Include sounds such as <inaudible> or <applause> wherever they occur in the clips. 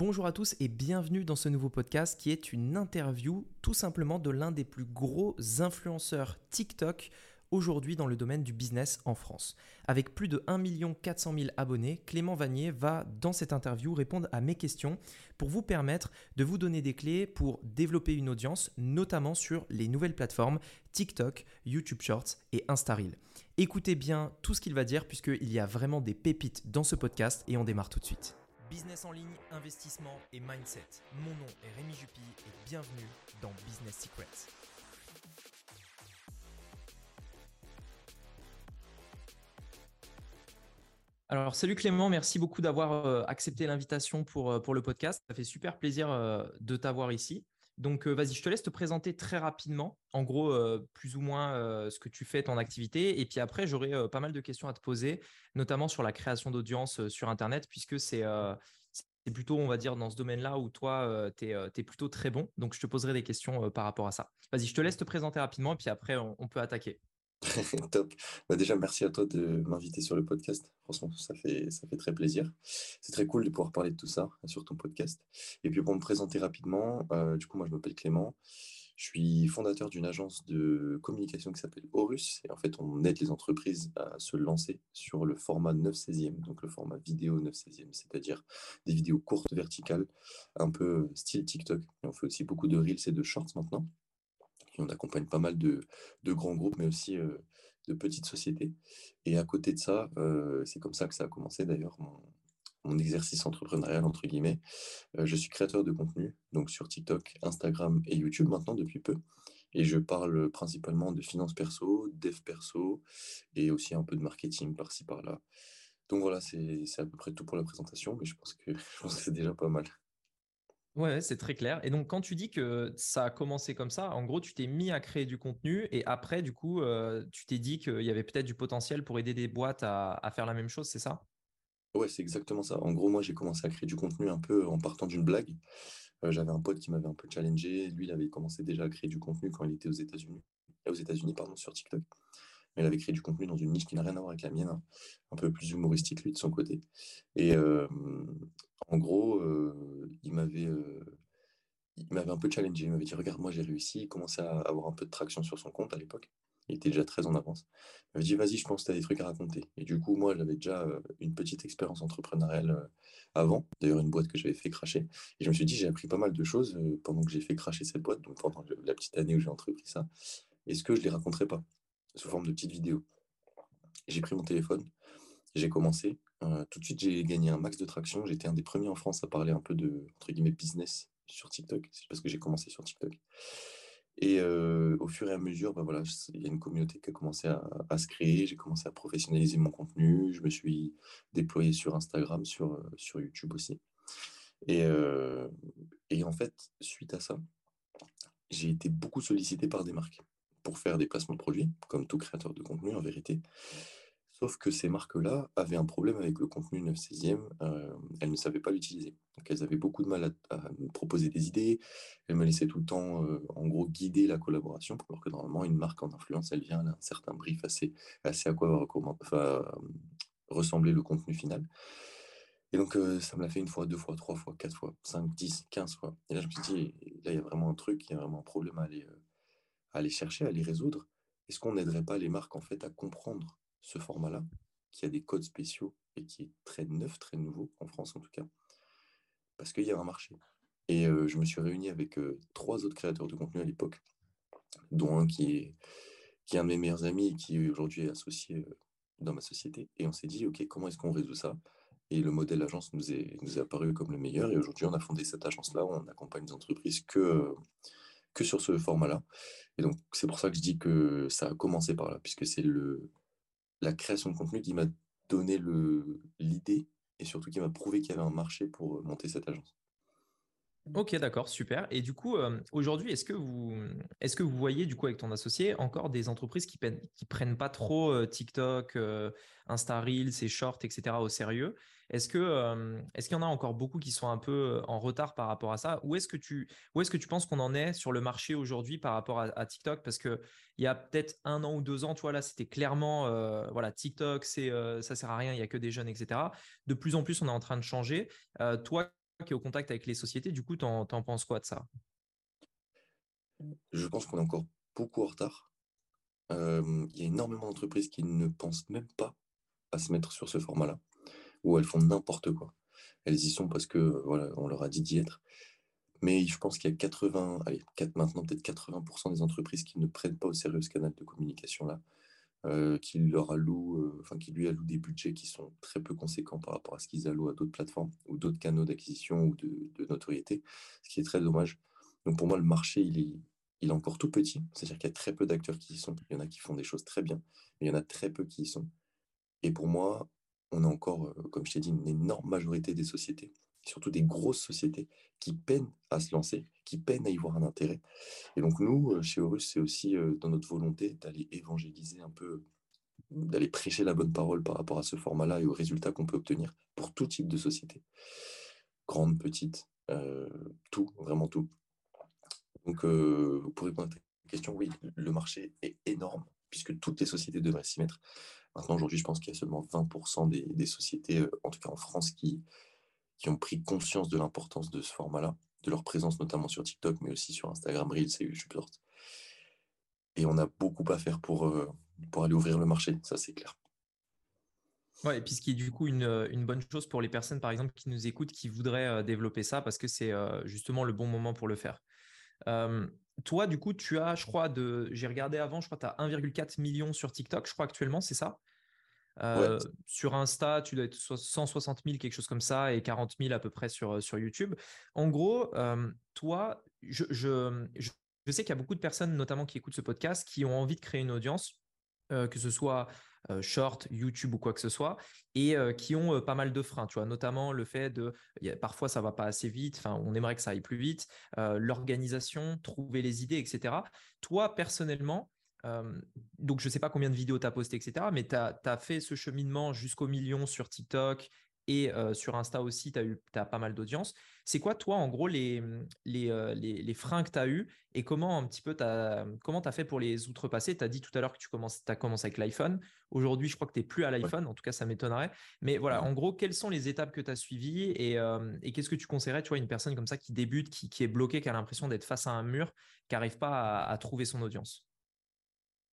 Bonjour à tous et bienvenue dans ce nouveau podcast qui est une interview tout simplement de l'un des plus gros influenceurs TikTok aujourd'hui dans le domaine du business en France. Avec plus de 1 400 000 abonnés, Clément Vanier va dans cette interview répondre à mes questions pour vous permettre de vous donner des clés pour développer une audience, notamment sur les nouvelles plateformes TikTok, YouTube Shorts et Instareel. Écoutez bien tout ce qu'il va dire puisqu'il y a vraiment des pépites dans ce podcast et on démarre tout de suite. Business en ligne, investissement et mindset. Mon nom est Rémi Jupy et bienvenue dans Business Secrets. Alors, salut Clément, merci beaucoup d'avoir euh, accepté l'invitation pour, euh, pour le podcast. Ça fait super plaisir euh, de t'avoir ici. Donc, vas-y, je te laisse te présenter très rapidement, en gros, plus ou moins ce que tu fais, ton activité. Et puis après, j'aurai pas mal de questions à te poser, notamment sur la création d'audience sur Internet, puisque c'est plutôt, on va dire, dans ce domaine-là où toi, tu es, plutôt très bon. Donc, je te poserai des questions par rapport à ça. Vas-y, je te laisse te présenter rapidement, et puis après, on, peut attaquer. <laughs> Top. Bah, déjà, merci à toi de m'inviter sur le podcast. Franchement, ça fait, ça fait très plaisir. C'est très cool de pouvoir parler de tout ça sur ton podcast. Et puis, pour me présenter rapidement, euh, du coup, moi, je m'appelle Clément. Je suis fondateur d'une agence de communication qui s'appelle Horus. Et en fait, on aide les entreprises à se lancer sur le format 9 16e, donc le format vidéo 9 16e, c'est-à-dire des vidéos courtes, verticales, un peu style TikTok. Et on fait aussi beaucoup de reels et de shorts maintenant on accompagne pas mal de, grands groupes, mais aussi de petites sociétés. Et à côté de ça, c'est comme ça que ça a commencé d'ailleurs, mon, exercice entrepreneurial, entre guillemets. Je suis créateur de contenu, donc sur TikTok, Instagram et YouTube maintenant depuis peu. Et je parle principalement de finances perso, dev perso, et aussi un peu de marketing par-ci par-là. Donc voilà, c'est à peu près tout pour la présentation, mais je pense que, <laughs> je pense que c'est déjà pas mal. Ouais, c'est très clair. Et donc, quand tu dis que ça a commencé comme ça, en gros, tu t'es mis à créer du contenu et après, du coup, euh, tu t'es dit qu'il y avait peut-être du potentiel pour aider des boîtes à, faire la même chose, c'est ça? Ouais, c'est exactement ça. En gros, moi, j'ai commencé à créer du contenu un peu en partant d'une blague. Euh, j'avais un pote qui m'avait un peu challengé. Lui, il avait commencé déjà à créer du contenu quand il était aux États-Unis, aux États-Unis, pardon, sur TikTok il avait créé du contenu dans une niche qui n'a rien à voir avec la mienne, hein. un peu plus humoristique lui de son côté. Et en gros, il m'avait un peu challengé, il m'avait dit regarde moi j'ai réussi, il commençait à avoir un peu de traction sur son compte à l'époque. Il était déjà très en avance. Il m'avait dit vas-y, je pense que tu as des trucs à raconter. Et du coup, moi, j'avais déjà une petite expérience entrepreneuriale avant, d'ailleurs une boîte que j'avais fait cracher. Et je me suis dit, j'ai appris pas mal de choses pendant que j'ai fait cracher cette boîte, donc pendant la petite année où j'ai entrepris ça. Est-ce que je les raconterai pas? Sous forme de petites vidéos. J'ai pris mon téléphone, j'ai commencé. Euh, tout de suite, j'ai gagné un max de traction. J'étais un des premiers en France à parler un peu de entre guillemets business sur TikTok. C'est parce que j'ai commencé sur TikTok. Et euh, au fur et à mesure, bah voilà, il y a une communauté qui a commencé à, se créer. J'ai commencé à professionnaliser mon contenu. Je me suis déployé sur Instagram, sur, euh, sur YouTube aussi. Et, et en fait, suite à ça, j'ai été beaucoup sollicité par des marques pour faire des placements de produits, comme tout créateur de contenu en vérité. Sauf que ces marques-là avaient un problème avec le contenu 9 16e, euh, elles ne savaient pas l'utiliser. Donc elles avaient beaucoup de mal à, me proposer des idées, elles me laissaient tout le temps, euh, en gros, guider la collaboration, alors que normalement, une marque en influence, elle vient, elle a un certain brief assez, assez à quoi va ressembler le contenu final. Et donc, euh, ça me l'a fait une fois, deux fois, trois fois, quatre fois, cinq, dix, quinze fois. Et là, je me suis dit, là, il y a vraiment un truc, il y a vraiment un problème à aller à aller chercher, à les résoudre, est-ce qu'on n'aiderait pas les marques en fait à comprendre ce format-là, qui a des codes spéciaux et qui est très neuf, très nouveau, en France en tout cas, parce qu'il y a un marché. Et euh, je me suis réuni avec euh, trois autres créateurs de contenu à l'époque, dont un qui est, qui est un de mes meilleurs amis et qui aujourd'hui est associé euh, dans ma société. Et on s'est dit, OK, comment est-ce qu'on résout ça? Et le modèle agence nous est, nous est apparu comme le meilleur. Et aujourd'hui, on a fondé cette agence-là où on accompagne des entreprises que que sur ce format-là. Et donc, c'est pour ça que je dis que ça a commencé par là, puisque c'est la création de contenu qui m'a donné l'idée et surtout qui m'a prouvé qu'il y avait un marché pour monter cette agence. Ok, d'accord, super. Et du coup, euh, aujourd'hui, est-ce que vous est-ce que vous voyez du coup avec ton associé encore des entreprises qui, ne qui prennent pas trop euh, TikTok, euh, Insta Reels, ces shorts, etc. au sérieux? Est-ce que est-ce qu'il y en a encore beaucoup qui sont un peu en retard par rapport à ça? Ou est-ce que tu où est-ce que tu penses qu'on en est sur le marché aujourd'hui par rapport à, TikTok? Parce que il y a peut-être un an ou deux ans, tu vois là, c'était clairement voilà TikTok, c'est ça sert à rien, il y a que des jeunes, etc. De plus en plus, on est en train de changer. toi qui es au contact avec les sociétés, du coup, t'en, en penses quoi de ça? Je pense qu'on est encore beaucoup en retard. Il y a énormément d'entreprises qui ne pensent même pas à se mettre sur ce format-là, où elles font n'importe quoi. Elles y sont parce que voilà, on leur a dit d'y être. Mais je pense qu'il y a 80, allez, maintenant peut-être 80% des entreprises qui ne prennent pas au sérieux ce canal de communication là, euh, qui leur allouent, euh, enfin qui lui allouent des budgets qui sont très peu conséquents par rapport à ce qu'ils allouent à d'autres plateformes ou d'autres canaux d'acquisition ou de, notoriété, ce qui est très dommage. Donc pour moi, le marché, il est, il est encore tout petit, c'est-à-dire qu'il y a très peu d'acteurs qui y sont. Il y en a qui font des choses très bien, mais il y en a très peu qui y sont. Et pour moi, on a encore, euh, comme je t'ai dit, une énorme majorité des sociétés surtout des grosses sociétés qui peinent à se lancer, qui peinent à y voir un intérêt. Et donc nous, euh, chez Horus, c'est aussi euh, dans notre volonté d'aller évangéliser un peu, d'aller prêcher la bonne parole par rapport à ce format-là et aux résultats qu'on peut obtenir pour tout type de société. Grande, petite, euh, tout, vraiment tout. Donc pour répondre à ta question, oui, le marché est énorme puisque toutes les sociétés devraient s'y mettre. Maintenant, aujourd'hui, je pense qu'il y a seulement 20% des, des, sociétés, en tout cas en France, qui, qui ont pris conscience de l'importance de ce format-là, de leur présence notamment sur TikTok, mais aussi sur Instagram Reels et YouTube Et on a beaucoup à faire pour, euh, pour aller ouvrir le marché, ça c'est clair. Ouais, et puis ce qui est du coup une, euh, une, bonne chose pour les personnes, par exemple, qui nous écoutent, qui voudraient euh, développer ça, parce que c'est justement le bon moment pour le faire. toi, du coup, tu as, je crois, de, j'ai regardé avant, je crois tu as 1,4 million sur TikTok, je crois actuellement, c'est ça? Euh, sur Insta, tu dois être 160 000, quelque chose comme ça, et 40 000 à peu près sur, euh, sur YouTube. En gros, euh, toi, je, je, je, sais qu'il y a beaucoup de personnes, notamment qui écoutent ce podcast, qui ont envie de créer une audience, que ce soit short, YouTube ou quoi que ce soit, et qui ont pas mal de freins, tu vois, notamment le fait de, parfois ça va pas assez vite, on aimerait que ça aille plus vite, l'organisation, trouver les idées, etc. Toi, personnellement, donc, je ne sais pas combien de vidéos tu as posté, etc. Mais tu as, fait ce cheminement jusqu'au million sur TikTok et sur Insta aussi, tu as, eu, as pas mal d'audience. C'est quoi, toi, en gros, les, les, les, freins que tu as eus et comment un petit peu tu as, comment as fait pour les outrepasser? Tu as dit tout à l'heure que tu commences, as commencé avec l'iPhone. Aujourd'hui, je crois que tu n'es plus à l'iPhone. En tout cas, ça m'étonnerait. Mais voilà, en gros, quelles sont les étapes que tu as suivies et, et qu'est-ce que tu conseillerais, tu vois, une personne comme ça qui débute, qui, qui est bloquée, qui a l'impression d'être face à un mur, qui n'arrive pas à trouver son audience?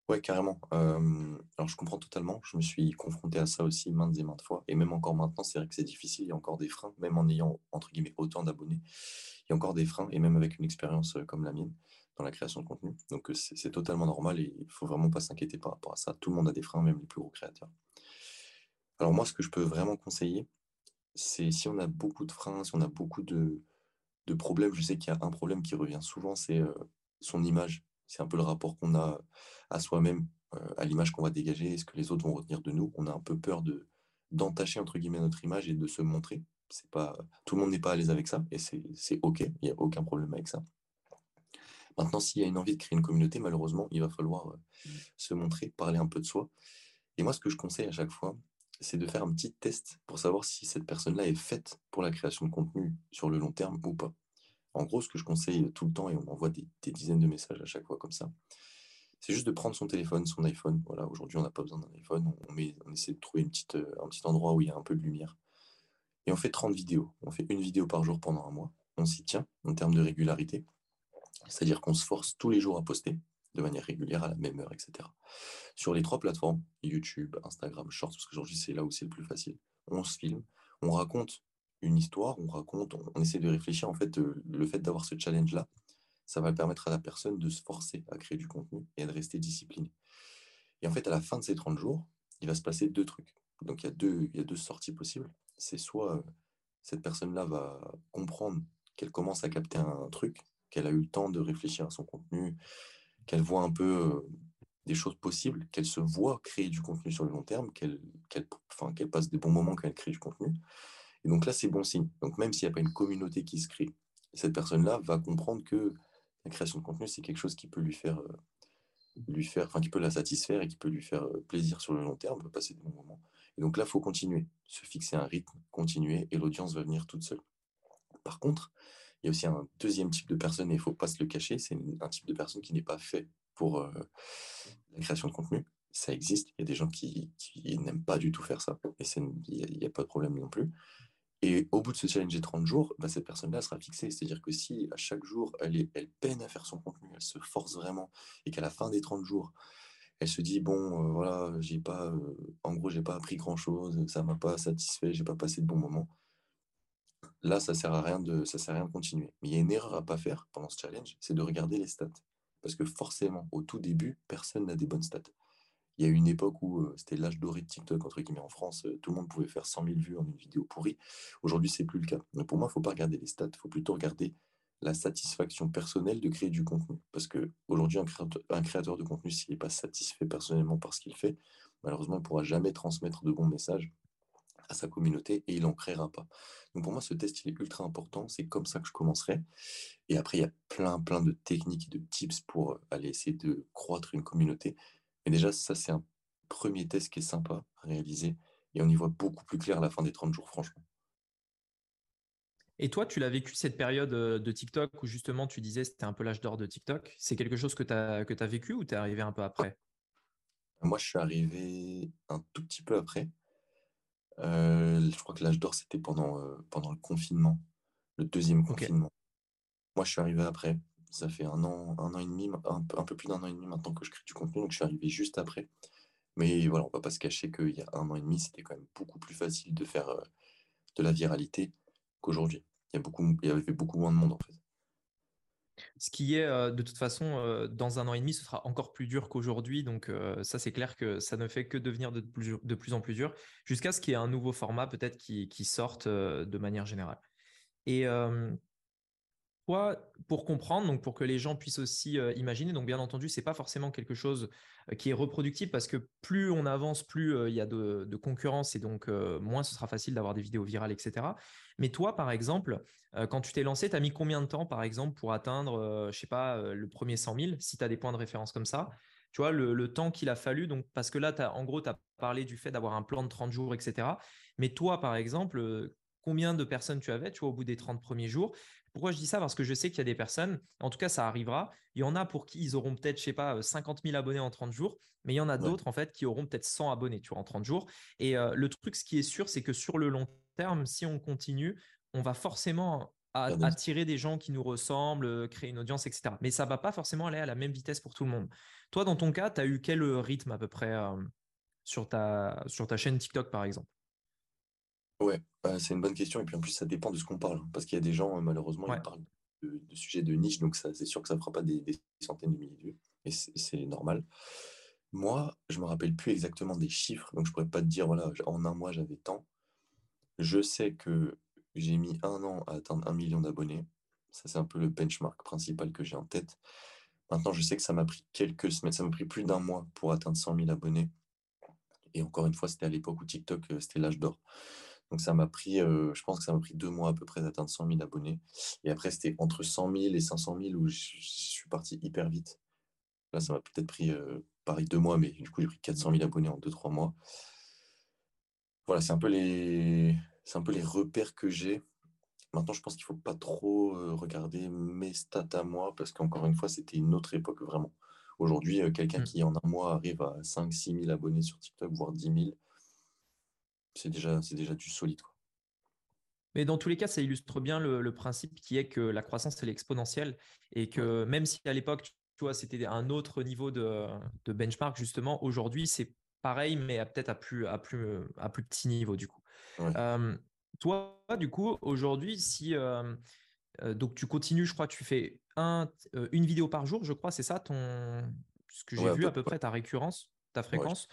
Ouais, carrément. alors je comprends totalement. Je me suis confronté à ça aussi maintes et maintes fois. Et même encore maintenant, c'est vrai que c'est difficile. Il y a encore des freins, même en ayant, entre guillemets, autant d'abonnés. Il y a encore des freins, et même avec une expérience comme la mienne dans la création de contenu. Donc c'est totalement normal et il ne faut vraiment pas s'inquiéter par rapport à ça. Tout le monde a des freins, même les plus gros créateurs. Alors moi, ce que je peux vraiment conseiller, c'est si on a beaucoup de freins, si on a beaucoup de, de problèmes, je sais qu'il y a un problème qui revient souvent, c'est son image c'est un peu le rapport qu'on a à soi-même, euh, à l'image qu'on va dégager, est-ce que les autres vont retenir de nous? On a un peu peur de d'entacher entre guillemets notre image et de se montrer. C'est pas tout le monde n'est pas à l'aise avec ça et c'est ok, il n'y a aucun problème avec ça. Maintenant, s'il y a une envie de créer une communauté, malheureusement, il va falloir euh, mmh. se montrer, parler un peu de soi. Et moi, ce que je conseille à chaque fois, c'est de faire un petit test pour savoir si cette personne-là est faite pour la création de contenu sur le long terme ou pas. En gros, ce que je conseille tout le temps, et on m'envoie des, dizaines de messages à chaque fois comme ça, c'est juste de prendre son téléphone, son iPhone. Voilà, aujourd'hui, on n'a pas besoin d'un iPhone. On, essaie de trouver euh, un petit endroit où il y a un peu de lumière. Et on fait 30 vidéos. On fait une vidéo par jour pendant un mois. On s'y tient en termes de régularité. C'est-à-dire qu'on se force tous les jours à poster de manière régulière à la même heure, etc. Sur les trois plateformes, YouTube, Instagram, Shorts, parce qu'aujourd'hui c'est là où c'est le plus facile, on se filme, on raconte une histoire, on raconte, on, essaie de réfléchir. En fait, euh, le fait d'avoir ce challenge-là, ça va permettre à la personne de se forcer à créer du contenu et de rester discipliné. Et en fait, à la fin de ces 30 jours, il va se passer deux trucs. Donc, il y a deux, il y a deux sorties possibles. C'est soit euh, cette personne-là va comprendre qu'elle commence à capter un, truc, qu'elle a eu le temps de réfléchir à son contenu, qu'elle voit un peu euh, des choses possibles, qu'elle se voit créer du contenu sur le long terme, qu'elle enfin, qu'elle passe des bons moments quand elle crée du contenu. Et donc là, c'est bon signe. Donc même s'il n'y a pas une communauté qui se crée, cette personne-là va comprendre que la création de contenu, c'est quelque chose qui peut lui faire, euh, lui faire, enfin qui peut la satisfaire et qui peut lui faire euh, plaisir sur le long terme, passer de bons moments. Et donc là, il faut continuer, se fixer un rythme, continuer, et l'audience va venir toute seule. Par contre, il y a aussi un deuxième type de personne, et il ne faut pas se le cacher, c'est un type de personne qui n'est pas fait pour euh, la création de contenu. Ça existe, il y a des gens qui, n'aiment pas du tout faire ça, et il n'y a, pas de problème non plus. Et au bout de ce challenge 30 jours, bah, cette personne-là sera fixée. C'est-à-dire que si à chaque jour, elle, elle peine à faire son contenu, elle se force vraiment, et qu'à la fin des 30 jours, elle se dit, bon, euh, voilà, j'ai pas, euh, en gros, j'ai pas appris grand-chose, ça m'a pas satisfait, j'ai pas passé de bons moments. Là, ça sert à rien de, ça sert à rien de continuer. Mais il y a une erreur à pas faire pendant ce challenge, c'est de regarder les stats. Parce que forcément, au tout début, personne n'a des bonnes stats. Il y a eu une époque où c'était l'âge doré de TikTok, entre guillemets, en France. Tout le monde pouvait faire 100 000 vues en une vidéo pourrie. Aujourd'hui, c'est plus le cas. Donc pour moi, il ne faut pas regarder les stats. Il faut plutôt regarder la satisfaction personnelle de créer du contenu. Parce qu'aujourd'hui, un créateur, un créateur de contenu, s'il n'est pas satisfait personnellement par ce qu'il fait, malheureusement, il ne pourra jamais transmettre de bons messages à sa communauté et il n'en créera pas. Donc pour moi, ce test, il est ultra important. C'est comme ça que je commencerai. Et après, il y a plein, plein de techniques et de tips pour aller essayer de croître une communauté. Et déjà, ça, c'est un premier test qui est sympa à réaliser. Et on y voit beaucoup plus clair à la fin des 30 jours, franchement. Et toi, tu l'as vécu cette période euh, de TikTok où justement tu disais c'était un peu l'âge d'or de TikTok? C'est quelque chose que tu as, que as vécu ou tu es arrivé un peu après? Moi, je suis arrivé un tout petit peu après. Euh, je crois que l'âge d'or, c'était pendant, euh, pendant le confinement, le deuxième confinement. Moi, je suis arrivé après ça fait un an, un an et demi, un, peu plus d'un an et demi maintenant que je crée du contenu, donc je suis arrivé juste après. Mais voilà, on va pas se cacher qu'il y a un an et demi, c'était quand même beaucoup plus facile de faire euh, de la viralité qu'aujourd'hui. Il y, a beaucoup, il y avait beaucoup moins de monde en fait. Ce qui est euh, de toute façon, euh, dans un an et demi, ce sera encore plus dur qu'aujourd'hui. Donc ça, c'est clair que ça ne fait que devenir de plus, de plus en plus dur, jusqu'à ce qu'il y ait un nouveau format peut-être qui, qui sorte de manière générale. Et pour comprendre, donc pour que les gens puissent aussi euh, imaginer, donc bien entendu, c'est pas forcément quelque chose euh, qui est reproductible parce que plus on avance, plus euh, il y a de, concurrence et donc moins ce sera facile d'avoir des vidéos virales, etc. Mais toi, par exemple, quand tu t'es lancé, tu as mis combien de temps, par exemple, pour atteindre, je sais pas, le premier 100 000, si tu as des points de référence comme ça? Tu vois, le, temps qu'il a fallu, donc, parce que là, as, en gros, tu as parlé du fait d'avoir un plan de 30 jours, etc. Mais toi, par exemple, combien de personnes tu avais, tu vois, au bout des 30 premiers jours? Pourquoi je dis ça? Parce que je sais qu'il y a des personnes, en tout cas, ça arrivera. Il y en a pour qui ils auront peut-être, je sais pas, 50 000 abonnés en 30 jours, mais il y en a d'autres, en fait, qui auront peut-être 100 abonnés, tu vois, en 30 jours. Et euh, le truc, ce qui est sûr, c'est que sur le long terme, si on continue, on va forcément attirer des gens qui nous ressemblent, euh, créer une audience, etc. Mais ça va pas forcément aller à la même vitesse pour tout le monde. Toi, dans ton cas, tu as eu quel rythme à peu près euh, sur, ta, sur ta chaîne TikTok, par exemple? Ouais, bah, c'est une bonne question. Et puis en plus, ça dépend de ce qu'on parle. Parce qu'il y a des gens, euh, malheureusement, ils parlent de, sujets de niche, donc ça, c'est sûr que ça ne fera pas des, centaines de milliers de vues. Et c'est normal. Moi, je me rappelle plus exactement des chiffres, donc je pourrais pas te dire, voilà, en un mois, j'avais tant. Je sais que j'ai mis un an à atteindre un million d'abonnés. Ça, c'est un peu le benchmark principal que j'ai en tête. Maintenant, je sais que ça m'a pris quelques semaines, ça m'a pris plus d'un mois pour atteindre 100 000 abonnés. Et encore une fois, c'était à l'époque où TikTok, euh, c'était l'âge d'or. Donc ça m'a pris, euh, je pense que ça m'a pris deux mois à peu près d'atteindre 100 000 abonnés. Et après, c'était entre 100 000 et 500 000 où je, suis parti hyper vite. Là, ça m'a peut-être pris, euh, pareil, deux mois, mais du coup, j'ai pris 400 000 abonnés en deux, trois mois. Voilà, c'est un peu les, c'est un peu les repères que j'ai. Maintenant, je pense qu'il ne faut pas trop euh, regarder mes stats à moi parce qu'encore une fois, c'était une autre époque vraiment. Aujourd'hui, quelqu'un mmh. qui en un mois arrive à 5-6 000 abonnés sur TikTok, voire 10 000, c'est déjà, déjà du solide. Mais dans tous les cas, ça illustre bien le, principe qui est que la croissance, elle est exponentielle et que même si à l'époque, tu vois, c'était un autre niveau de, benchmark, justement, aujourd'hui, c'est pareil, mais peut-être à plus, à, plus, à plus petit niveau, du coup. Euh, toi, du coup, aujourd'hui, si euh, euh, donc tu continues, je crois, tu fais un, une vidéo par jour, je crois, c'est ça ton ce que j'ai vu à peu près ta récurrence, ta fréquence.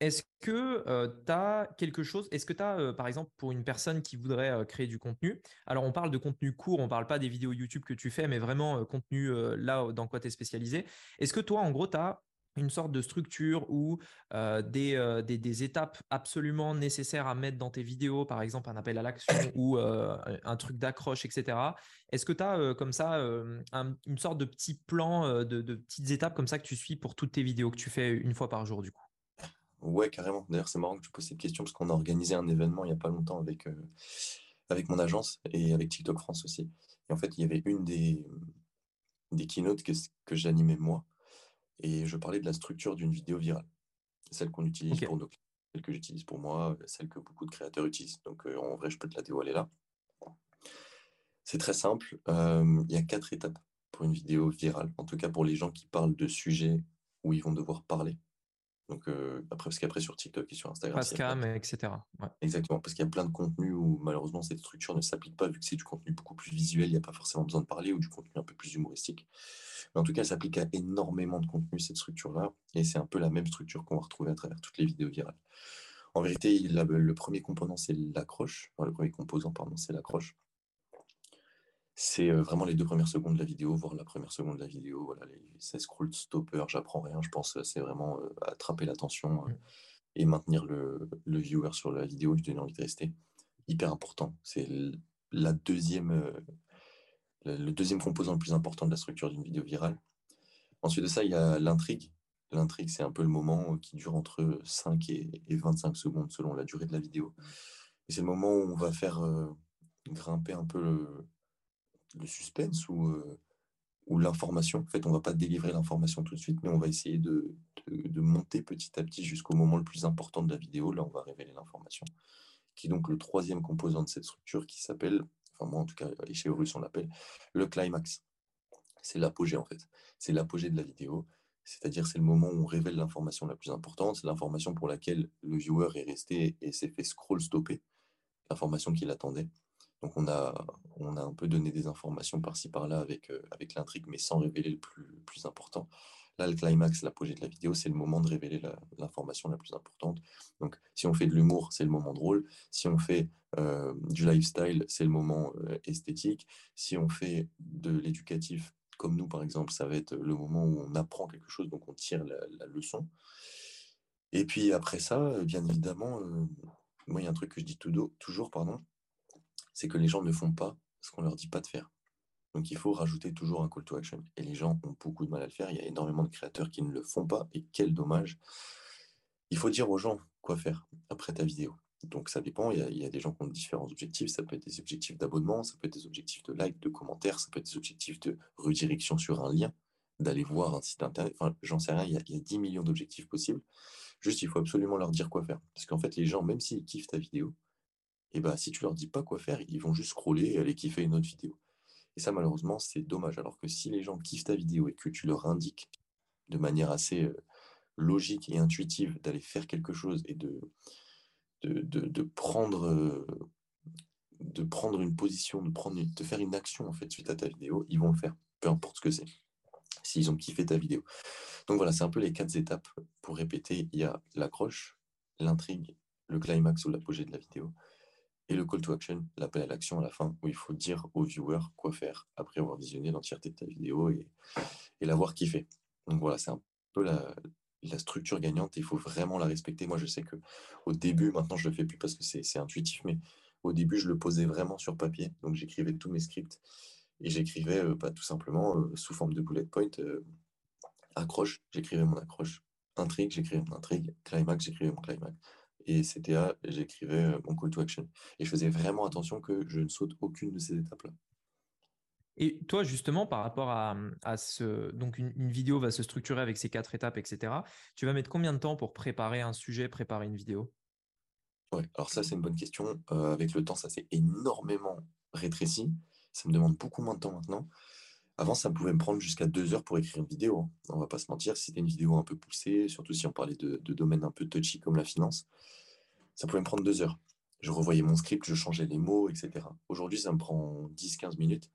Est-ce que tu as quelque chose, est-ce que tu as, par exemple, pour une personne qui voudrait créer du contenu, alors on parle de contenu court, on ne parle pas des vidéos YouTube que tu fais, mais vraiment contenu là dans quoi tu es spécialisé. Est-ce que toi, en gros, tu as une sorte de structure ou des, des, étapes absolument nécessaires à mettre dans tes vidéos, par exemple un appel à l'action <coughs> ou un truc d'accroche, etc. Est-ce que tu as comme ça une sorte de petit plan, de, de, petites étapes comme ça que tu suis pour toutes tes vidéos que tu fais une fois par jour du coup? Ouais, carrément. D'ailleurs, c'est marrant que tu poses cette question parce qu'on a organisé un événement il n'y a pas longtemps avec, euh, avec mon agence et avec TikTok France aussi. Et en fait, il y avait une des, des keynotes que, que j'animais moi et je parlais de la structure d'une vidéo virale, celle qu'on utilise pour nos celle que j'utilise pour moi, celle que beaucoup de créateurs utilisent. Donc en vrai, je peux te la dévoiler là. C'est très simple. il y a quatre étapes pour une vidéo virale, en tout cas pour les gens qui parlent de sujets où ils vont devoir parler. Donc, après, parce qu'après, sur TikTok et sur Instagram. Pascam, etc. Exactement, parce qu'il y a plein de contenus où malheureusement cette structure ne s'applique pas, vu que c'est du contenu beaucoup plus visuel, il n'y a pas forcément besoin de parler, ou du contenu un peu plus humoristique. Mais en tout cas, elle s'applique à énormément de contenu, cette structure-là, et c'est un peu la même structure qu'on va retrouver à travers toutes les vidéos virales. En vérité, le premier component, c'est l'accroche. le premier composant, pardon, c'est l'accroche c'est vraiment les deux premières secondes de la vidéo, voire la première seconde de la vidéo. Voilà, les 16 scroll stopper, j'apprends rien. Je pense que c'est vraiment attraper l'attention mmh. et maintenir le, viewer sur la vidéo, lui donner envie de rester. Hyper important. C'est la deuxième, le deuxième composant le plus important de la structure d'une vidéo virale. Ensuite de ça, il y a l'intrigue. L'intrigue, c'est un peu le moment qui dure entre 5 et, 25 secondes selon la durée de la vidéo. Et c'est le moment où on va faire grimper un peu le, le suspense ou, euh, ou l'information. En fait, on ne va pas délivrer l'information tout de suite, mais on va essayer de, de, monter petit à petit jusqu'au moment le plus important de la vidéo. Là, on va révéler l'information, qui est donc le troisième composant de cette structure qui s'appelle, enfin moi en tout cas, chez Horus on l'appelle, le climax. C'est l'apogée en fait. C'est l'apogée de la vidéo. C'est-à-dire, c'est le moment où on révèle l'information la plus importante, c'est l'information pour laquelle le viewer est resté et s'est fait scroll stopper, l'information qu'il attendait. Donc on a, un peu donné des informations par-ci par-là avec, euh, l'intrigue, mais sans révéler le plus, plus important. Là, le climax, l'apogée de la vidéo, c'est le moment de révéler l'information la, plus importante. Donc, si on fait de l'humour, c'est le moment drôle. Si on fait euh, du lifestyle, c'est le moment euh, esthétique. Si on fait de l'éducatif, comme nous, par exemple, ça va être le moment où on apprend quelque chose, donc on tire la, leçon. Et puis après ça, bien évidemment, moi, il y a un truc que je dis toujours, pardon, c'est que les gens ne font pas ce qu'on leur dit pas de faire. Donc il faut rajouter toujours un call to action. Et les gens ont beaucoup de mal à le faire. Il y a énormément de créateurs qui ne le font pas. Et quel dommage. Il faut dire aux gens quoi faire après ta vidéo. Donc ça dépend, il y, a, des gens qui ont différents objectifs, ça peut être des objectifs d'abonnement, ça peut être des objectifs de like, de commentaires, ça peut être des objectifs de redirection sur un lien, d'aller voir un site internet, j'en sais rien, il y, a, il y a 10 millions d'objectifs possibles. Juste il faut absolument leur dire quoi faire. Parce qu'en fait les gens, même s'ils kiffent ta vidéo, et bah, si tu leur dis pas quoi faire, ils vont juste scroller et aller kiffer une autre vidéo. Et ça, malheureusement, c'est dommage. Alors que si les gens kiffent ta vidéo et que tu leur indiques de manière assez logique et intuitive d'aller faire quelque chose et de, de, prendre, une position, de faire une action en fait suite à ta vidéo, ils vont le faire, peu importe ce que c'est, s'ils ont kiffé ta vidéo. Donc voilà, c'est un peu les quatre étapes. Pour répéter, il y a l'accroche, l'intrigue, le climax ou l'apogée de la vidéo, et le call to action, l'appel à l'action à la fin, où il faut dire au viewer quoi faire après avoir visionné l'entièreté de ta vidéo et, et l'avoir kiffé. Donc voilà, c'est un peu la, structure gagnante il faut vraiment la respecter. Moi, je sais que au début, maintenant je le fais plus parce que c'est intuitif, mais au début, je le posais vraiment sur papier. Donc j'écrivais tous mes scripts et j'écrivais euh, pas tout simplement euh, sous forme de bullet point. Euh, accroche, j'écrivais mon accroche. Intrigue, j'écrivais mon intrigue. Climax, j'écrivais mon climax et CTA, j'écrivais mon call to action. Et je faisais vraiment attention que je ne saute aucune de ces étapes-là. Et toi, justement, par rapport à, à ce. Donc, une, vidéo va se structurer avec ces quatre étapes, etc. Tu vas mettre combien de temps pour préparer un sujet, préparer une vidéo? Ouais, alors ça, c'est une bonne question. Euh, avec le temps, ça s'est énormément rétréci. Ça me demande beaucoup moins de temps maintenant. Avant, ça pouvait me prendre jusqu'à deux heures pour écrire une vidéo. Hein. On va pas se mentir, c'était une vidéo un peu poussée, surtout si on parlait de, domaines un peu touchy comme la finance, ça pouvait me prendre deux heures. Je revoyais mon script, je changeais les mots, etc. Aujourd'hui, ça me prend 10-15 minutes,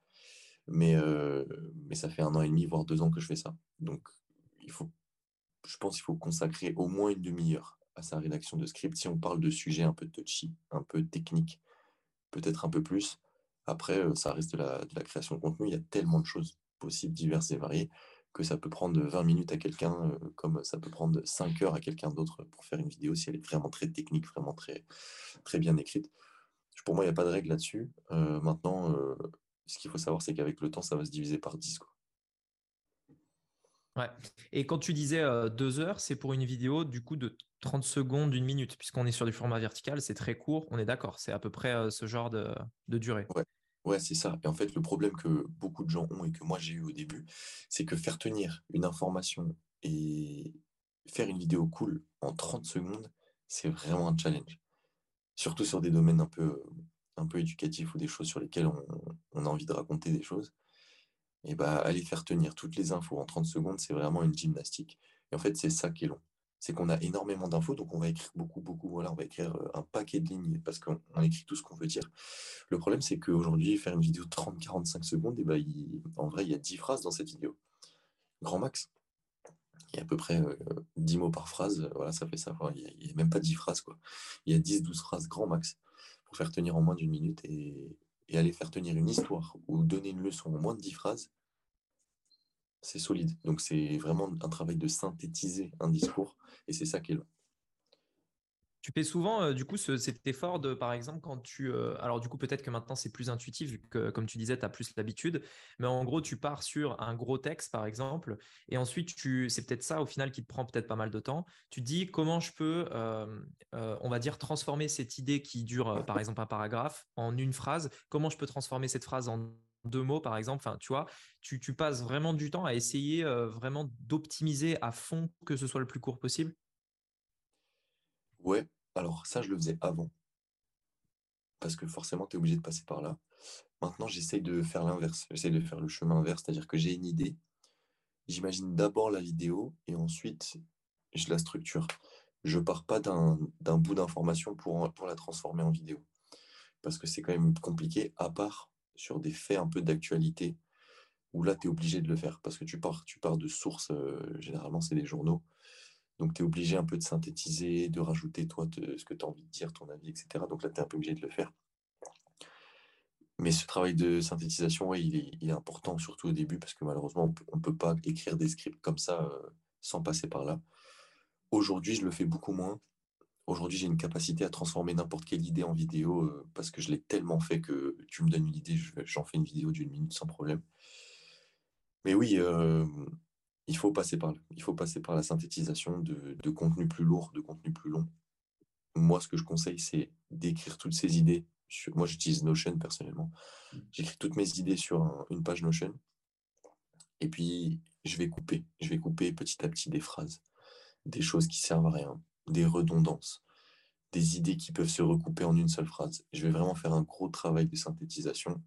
mais, euh, mais ça fait un an et demi, voire deux ans que je fais ça. Donc, il faut, je pense qu'il faut consacrer au moins une demi-heure à sa rédaction de script si on parle de sujets un peu touchy, un peu techniques, peut-être un peu plus. Après, euh, ça reste de la, création de contenu. Il y a tellement de choses possibles, diverses et variées, que ça peut prendre 20 minutes à quelqu'un, euh, comme ça peut prendre 5 heures à quelqu'un d'autre pour faire une vidéo si elle est vraiment très technique, vraiment très, très bien écrite. Pour moi, il n'y a pas de règle là-dessus. Euh, maintenant, ce qu'il faut savoir, c'est qu'avec le temps, ça va se diviser par 10. Ouais. Et quand tu disais deux heures, c'est pour une vidéo du coup de 30 secondes, une minute, puisqu'on est sur du format vertical, c'est très court, on est d'accord, c'est à peu près ce genre de, de durée. Ouais. Ouais, c'est ça. Et en fait, le problème que beaucoup de gens ont et que moi j'ai eu au début, c'est que faire tenir une information et faire une vidéo cool en 30 secondes, c'est vraiment un challenge. Surtout sur des domaines un peu, éducatifs ou des choses sur lesquelles on, a envie de raconter des choses. Et bah, aller faire tenir toutes les infos en 30 secondes, c'est vraiment une gymnastique. Et en fait, c'est ça qui est long. C'est qu'on a énormément d'infos, donc on va écrire beaucoup, beaucoup. Voilà, on va écrire euh, un paquet de lignes parce qu'on écrit tout ce qu'on veut dire. Le problème, c'est qu'aujourd'hui, faire une vidéo de 30-45 secondes, et bah, en vrai, il y a 10 phrases dans cette vidéo. Grand max il y a à peu près 10 mots par phrase, voilà, ça fait ça. il n'y a, même pas 10 phrases, quoi. Il y a 10-12 phrases grand max pour faire tenir en moins d'une minute et, aller faire tenir une histoire ou donner une leçon en moins de 10 phrases, c'est solide. Donc c'est vraiment un travail de synthétiser un discours et c'est ça qui est long. Tu fais souvent, euh, du coup, cet effort de, par exemple, quand tu. Euh, alors, du coup, peut-être que maintenant c'est plus intuitif, vu que, comme tu disais, tu as plus l'habitude. Mais en gros, tu pars sur un gros texte, par exemple, et ensuite, tu, c'est peut-être ça, au final, qui te prend peut-être pas mal de temps. Tu dis comment je peux, euh, on va dire, transformer cette idée qui dure, par exemple, un paragraphe en une phrase. Comment je peux transformer cette phrase en deux mots, par exemple. Enfin, tu vois, tu, passes vraiment du temps à essayer vraiment d'optimiser à fond que ce soit le plus court possible? Ouais, alors ça, je le faisais avant. Parce que forcément, tu es obligé de passer par là. Maintenant, j'essaye de faire l'inverse. J'essaye de faire le chemin inverse, c'est-à-dire que j'ai une idée. J'imagine d'abord la vidéo et ensuite, je la structure. Je pars pas d'un bout d'information pour la transformer en vidéo. Parce que c'est quand même compliqué, à part sur des faits un peu d'actualité, où là, tu es obligé de le faire. Parce que tu pars, tu pars de sources, euh, généralement, c'est des journaux. Donc, tu es obligé un peu de synthétiser, de rajouter, toi, ce que tu as envie de dire, ton avis, etc. Donc là, tu es un peu obligé de le faire. Mais ce travail de synthétisation, il, est, important, surtout au début, parce que malheureusement, on ne peut pas écrire des scripts comme ça euh, sans passer par là. Aujourd'hui, je le fais beaucoup moins. Aujourd'hui, j'ai une capacité à transformer n'importe quelle idée en vidéo euh, parce que je l'ai tellement fait que tu me donnes une idée, j'en fais une vidéo d'une minute sans problème. Mais oui, euh, il faut passer par là. Il faut passer par la synthétisation de, de contenu plus lourd, de contenu plus long. Moi, ce que je conseille, c'est d'écrire toutes ces idées. Sur... Moi, j'utilise Notion personnellement. J'écris toutes mes idées sur une page Notion. Et puis, je vais couper. Je vais couper petit à petit des phrases, des choses qui servent à rien, des redondances, des idées qui peuvent se recouper en une seule phrase. Je vais vraiment faire un gros travail de synthétisation.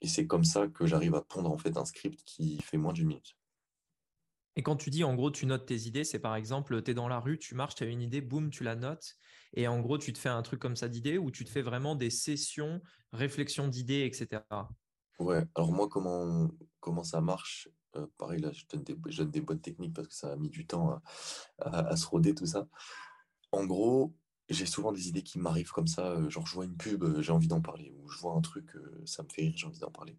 Et c'est comme ça que j'arrive à pondre en fait un script qui fait moins d'une minute. Et quand tu dis, en gros, tu notes tes idées, c'est par exemple, tu es dans la rue, tu marches, tu as une idée, boum, tu la notes. Et en gros, tu te fais un truc comme ça d'idées ou tu te fais vraiment des sessions, réflexion d'idées, etc. Ouais, alors moi, comment, comment ça marche euh, Pareil, là, je donne, des, bonnes techniques parce que ça a mis du temps à, à, se roder tout ça. En gros, j'ai souvent des idées qui m'arrivent comme ça. Euh, genre, je vois une pub, euh, j'ai envie d'en parler. Ou je vois un truc, ça me fait rire, j'ai envie d'en parler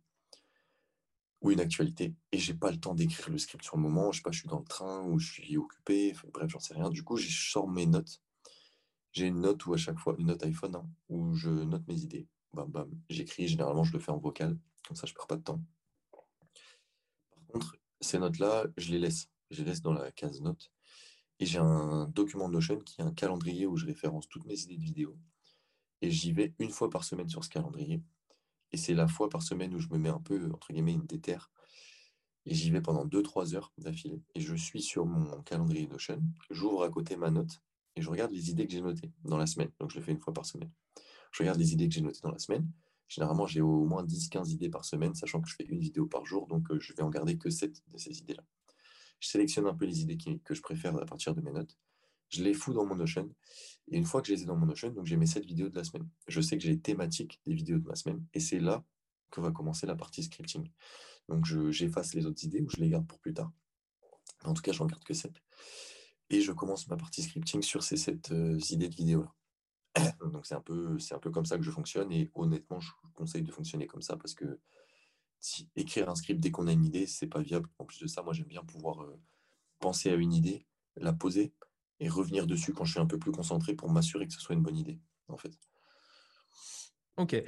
ou une actualité et j'ai pas le temps d'écrire le script sur le moment, je sais pas, je suis dans le train ou je suis occupé, bref, j'en sais rien. Du coup, je sors mes notes. J'ai une note où à chaque fois, une note iPhone, hein, où je note mes idées. Bam, bam. J'écris, généralement, je le fais en vocal, comme ça, je perds pas de temps. Contre, ces notes-là, je les laisse. Je les laisse dans la case notes. Et j'ai un document Notion qui est un calendrier où je référence toutes mes idées de vidéo. Et j'y vais une fois par semaine sur ce calendrier. Et c'est la fois par semaine où je me mets un peu, entre guillemets, une déterre. Et j'y vais pendant 2-3 heures d'affilée. Et je suis sur mon calendrier Notion. J'ouvre à côté ma note et je regarde les idées que j'ai notées dans la semaine. Donc je le fais une fois par semaine. Je regarde les idées que j'ai notées dans la semaine. Généralement, j'ai au moins 10-15 idées par semaine, sachant que je fais une vidéo par jour. Donc euh, je vais en garder que 7 de ces idées-là. Je sélectionne un peu les idées que je préfère à partir de mes notes je les fous dans mon Notion. Et une fois que je les ai dans mon Notion, donc j'ai mes 7 vidéos de la semaine. Je sais que j'ai les thématiques des vidéos de ma semaine. Et c'est là que va commencer la partie scripting. Donc j'efface les autres idées ou je les garde pour plus tard. En tout cas, je n'en garde que 7. Et je commence ma partie scripting sur ces 7 euh, idées de vidéos-là. Donc c'est un, peu, un peu comme ça que je fonctionne. Et honnêtement, je vous conseille de fonctionner comme ça parce que si, écrire un script dès qu'on a une idée, c'est pas viable. En plus de ça, moi j'aime bien pouvoir euh, penser à une idée, la poser, et revenir dessus quand je suis un peu plus concentré pour m'assurer que ce soit une bonne idée, en fait. Ok.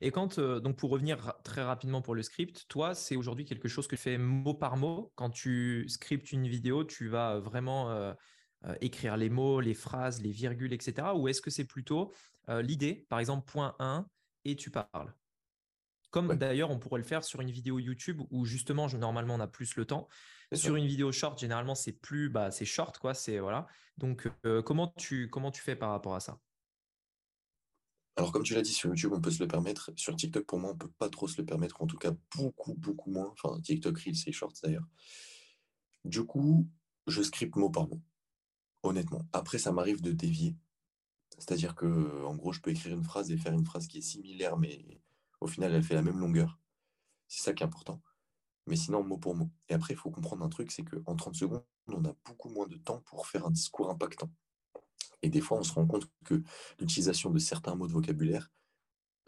Et quand, euh, donc pour revenir très rapidement pour le script, toi, c'est aujourd'hui quelque chose que tu fais mot par mot? Quand tu scriptes une vidéo, tu vas vraiment euh, euh, écrire les mots, les phrases, les virgules, etc. Ou est-ce que c'est plutôt l'idée, par exemple, point 1, et tu parles? Comme d'ailleurs on pourrait le faire sur une vidéo YouTube où justement normalement on a plus le temps. Sur une vidéo short, généralement c'est plus bah, c'est short quoi, c'est voilà. Donc euh, comment tu comment tu fais par rapport à ça? Alors, comme tu l'as dit, sur YouTube, on peut se le permettre. Sur TikTok, pour moi, on ne peut pas trop se le permettre, en tout cas beaucoup, beaucoup moins. Enfin, TikTok Reels c'est Shorts d'ailleurs. Du coup, je script mot par mot, honnêtement. Après, ça m'arrive de dévier. C'est-à-dire que, en gros, je peux écrire une phrase et faire une phrase qui est similaire, mais au final, elle fait la même longueur. C'est ça qui est important. Mais sinon, mot pour mot. Et après, il faut comprendre un truc, c'est qu'en 30 secondes, on a beaucoup moins de temps pour faire un discours impactant. Et des fois, on se rend compte que l'utilisation de certains mots de vocabulaire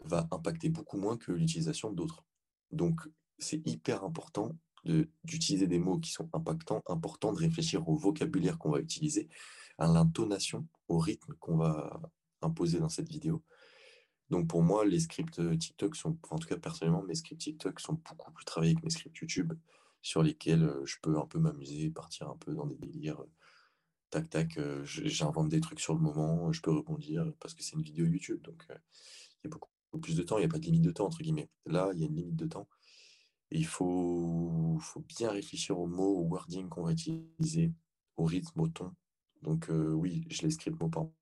va impacter beaucoup moins que l'utilisation d'autres. Donc, c'est hyper important d'utiliser des mots qui sont impactants, important de réfléchir au vocabulaire qu'on va utiliser, à l'intonation, au rythme qu'on va imposer dans cette vidéo. Donc pour moi, les scripts TikTok sont, en tout cas personnellement, mes scripts TikTok sont beaucoup plus travaillés que mes scripts YouTube, sur lesquels euh, je peux un peu m'amuser, partir un peu dans des délires euh, tac, tac, euh, j'invente des trucs sur le moment, je peux rebondir parce que c'est une vidéo YouTube. Donc, euh, il y a beaucoup plus de temps, il n'y a pas de limite de temps, entre guillemets. Là, il y a une limite de temps. Il faut, faut bien réfléchir aux mots, au wording qu'on va utiliser, au rythme, au ton. Donc, euh, oui, je les script mot par mot.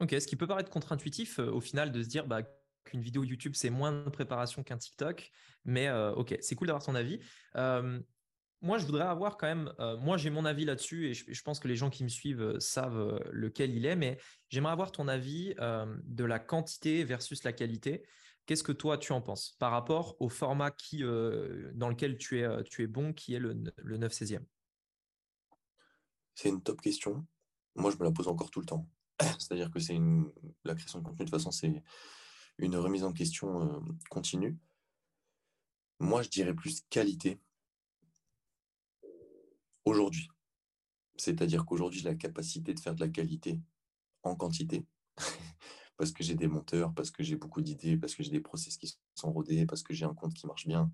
Ok, ce qui peut paraître contre-intuitif au final de se dire bah, qu'une vidéo YouTube, c'est moins de préparation qu'un TikTok. Mais ok, c'est cool d'avoir ton avis moi, je voudrais avoir quand même, euh, moi j'ai mon avis là-dessus et je, pense que les gens qui me suivent euh, savent euh, lequel il est, mais j'aimerais avoir ton avis de la quantité versus la qualité. Qu'est-ce que toi tu en penses par rapport au format qui, dans lequel tu es, tu es bon, qui est le, le 9-16e C'est une top question. Moi, je me la pose encore tout le temps. <clears throat> C'est-à-dire que c'est la création de contenu, de toute façon, c'est une remise en question continue. Moi, je dirais plus qualité aujourd'hui. C'est-à-dire qu'aujourd'hui, j'ai la capacité de faire de la qualité en quantité, <laughs> parce que j'ai des monteurs, parce que j'ai beaucoup d'idées, parce que j'ai des process qui sont rodés, parce que j'ai un compte qui marche bien.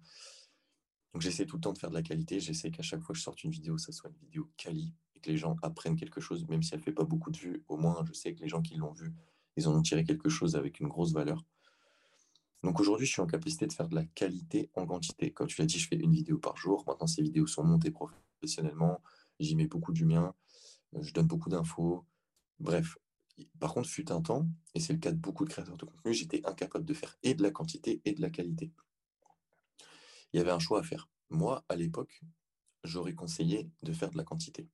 Donc j'essaie tout le temps de faire de la qualité, j'essaie qu'à chaque fois que je sorte une vidéo, ça soit une vidéo quali, et que les gens apprennent quelque chose, même si elle ne fait pas beaucoup de vues, au moins je sais que les gens qui l'ont vue, ils en ont tiré quelque chose avec une grosse valeur. Donc aujourd'hui, je suis en capacité de faire de la qualité en quantité. Comme tu l'as dit, je fais une vidéo par jour. Maintenant, ces vidéos sont montées professionnellement. J'y mets beaucoup du mien. Je donne beaucoup d'infos. Bref. Par contre, fut un temps, et c'est le cas de beaucoup de créateurs de contenu, j'étais incapable de faire et de la quantité et de la qualité. Il y avait un choix à faire. Moi, à l'époque, j'aurais conseillé de faire de la quantité.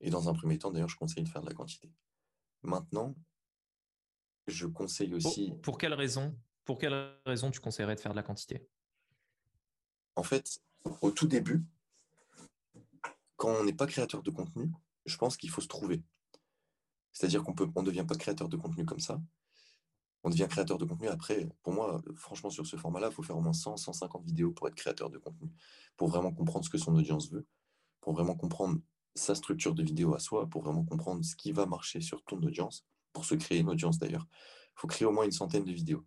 Et dans un premier temps, d'ailleurs, je conseille de faire de la quantité. Maintenant, je conseille aussi. Pour, pour quelle raison pour quelle raison tu conseillerais de faire de la quantité? En fait, au tout début, quand on n'est pas créateur de contenu, je pense qu'il faut se trouver. C'est-à-dire qu'on ne devient pas créateur de contenu comme ça. On devient créateur de contenu après. Pour moi, franchement, sur ce format-là, il faut faire au moins 100, 150 vidéos pour être créateur de contenu, pour vraiment comprendre ce que son audience veut, pour vraiment comprendre sa structure de vidéo à soi, pour vraiment comprendre ce qui va marcher sur ton audience, pour se créer une audience d'ailleurs. Il faut créer au moins une centaine de vidéos.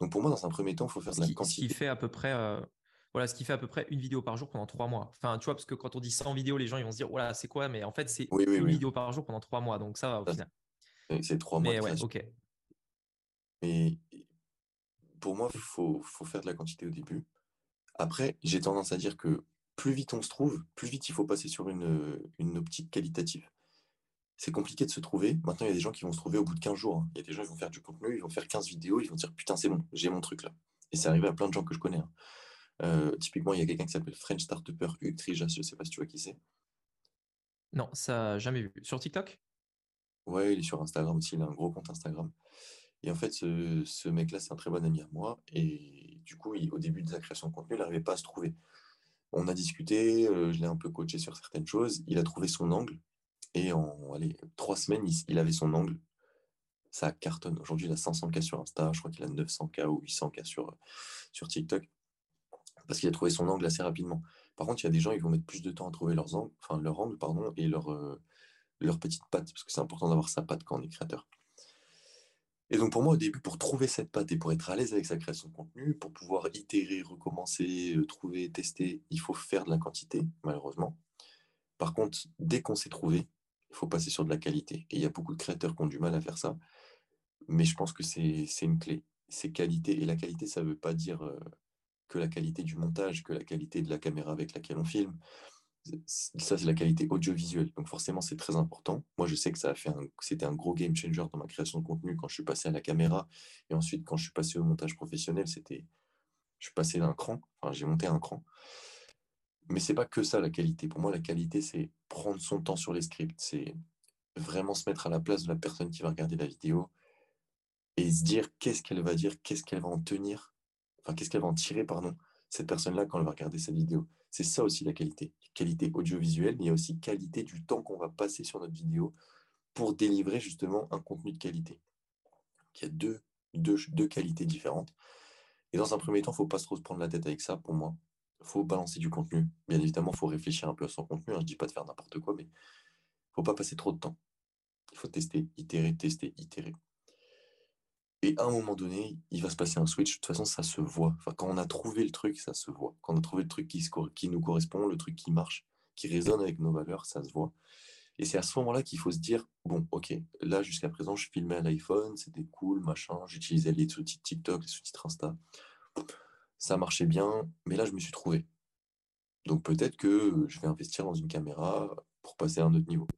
Donc pour moi, dans un premier temps, il faut faire de la quantité. Ce qui fait à peu près, euh, voilà, ce qui fait à peu près une vidéo par jour pendant trois mois. Enfin, tu vois, parce que quand on dit 100 vidéos, les gens ils vont se dire, voilà, c'est quoi? Mais en fait, c'est une vidéo par jour pendant trois mois. Donc ça va au final. C'est trois mois. Mais ouais, ok. Mais pour moi, il faut, faut, faire de la quantité au début. Après, j'ai tendance à dire que plus vite on se trouve, plus vite il faut passer sur une, une optique qualitative c'est compliqué de se trouver. Maintenant, il y a des gens qui vont se trouver au bout de 15 jours. Hein. Il y a des gens qui vont faire du contenu, ils vont faire 15 vidéos, ils vont dire putain, c'est bon, j'ai mon truc là. Et c'est arrivé à plein de gens que je connais. Hein. Euh, typiquement, il y a quelqu'un qui s'appelle French Startupper Uctrija, je ne sais pas si tu vois qui c'est. Non, ça jamais vu. Sur TikTok? Ouais, il est sur Instagram aussi, il a un gros compte Instagram. Et en fait, ce, mec-là, c'est un très bon ami à moi. Et du coup, au début de sa création de contenu, il n'arrivait pas à se trouver. On a discuté, euh, je l'ai un peu coaché sur certaines choses. Il a trouvé son angle. Et en allez, trois semaines, il, avait son angle. Ça cartonne. Aujourd'hui, il a 500K sur Insta. Je crois qu'il a 900K ou 800K sur, sur TikTok. Parce qu'il a trouvé son angle assez rapidement. Par contre, il y a des gens, qui vont mettre plus de temps à trouver leurs angles, leur angle pardon, et leur, euh, leur petite patte. Parce que c'est important d'avoir sa patte quand on est créateur. Et donc pour moi, au début, pour trouver cette patte et pour être à l'aise avec sa création de contenu, pour pouvoir itérer, recommencer, euh, trouver, tester, il faut faire de la quantité, malheureusement. Par contre, dès qu'on s'est trouvé, il faut passer sur de la qualité. Et il y a beaucoup de créateurs qui ont du mal à faire ça. Mais je pense que c'est une clé. c'est qualité. Et la qualité, ça ne veut pas dire que la qualité du montage, que la qualité de la caméra avec laquelle on filme. Ça, c'est la qualité audiovisuelle. Donc forcément, c'est très important. Moi, je sais que ça a fait c'était un gros game changer dans ma création de contenu quand je suis passé à la caméra. Et ensuite, quand je suis passé au montage professionnel, c'était, je suis passé d'un cran. Enfin, j'ai monté un cran. Mais c'est pas que ça la qualité. Pour moi, la qualité, c'est prendre son temps sur les scripts. C'est vraiment se mettre à la place de la personne qui va regarder la vidéo et se dire qu'est-ce qu'elle va dire, qu'est-ce qu'elle va en tenir, enfin qu'est-ce qu'elle va en tirer, pardon, cette personne-là quand elle va regarder cette vidéo? C'est ça aussi la qualité. Qualité audiovisuelle, mais il y a aussi qualité du temps qu'on va passer sur notre vidéo pour délivrer justement un contenu de qualité. il y a deux, deux, deux qualités différentes. Et dans un premier temps, il ne faut pas trop se prendre la tête avec ça pour moi. Il faut balancer du contenu. Bien évidemment, il faut réfléchir un peu à son contenu. Hein. Je ne dis pas de faire n'importe quoi, mais il ne faut pas passer trop de temps. Il faut tester, itérer, tester, itérer. Et à un moment donné, il va se passer un switch. De toute façon, ça se voit. Quand on a trouvé le truc, ça se voit. Quand on a trouvé le truc qui, nous correspond, le truc qui marche, qui résonne avec nos valeurs, ça se voit. Et c'est à ce moment-là qu'il faut se dire, bon, ok, là, jusqu'à présent, je filmais à l'iPhone, c'était cool, machin, j'utilisais les sous-titres TikTok, les sous-titres Insta. Ça marchait bien, mais là, je me suis trouvé. Donc peut-être que je vais investir dans une caméra pour passer à un autre niveau.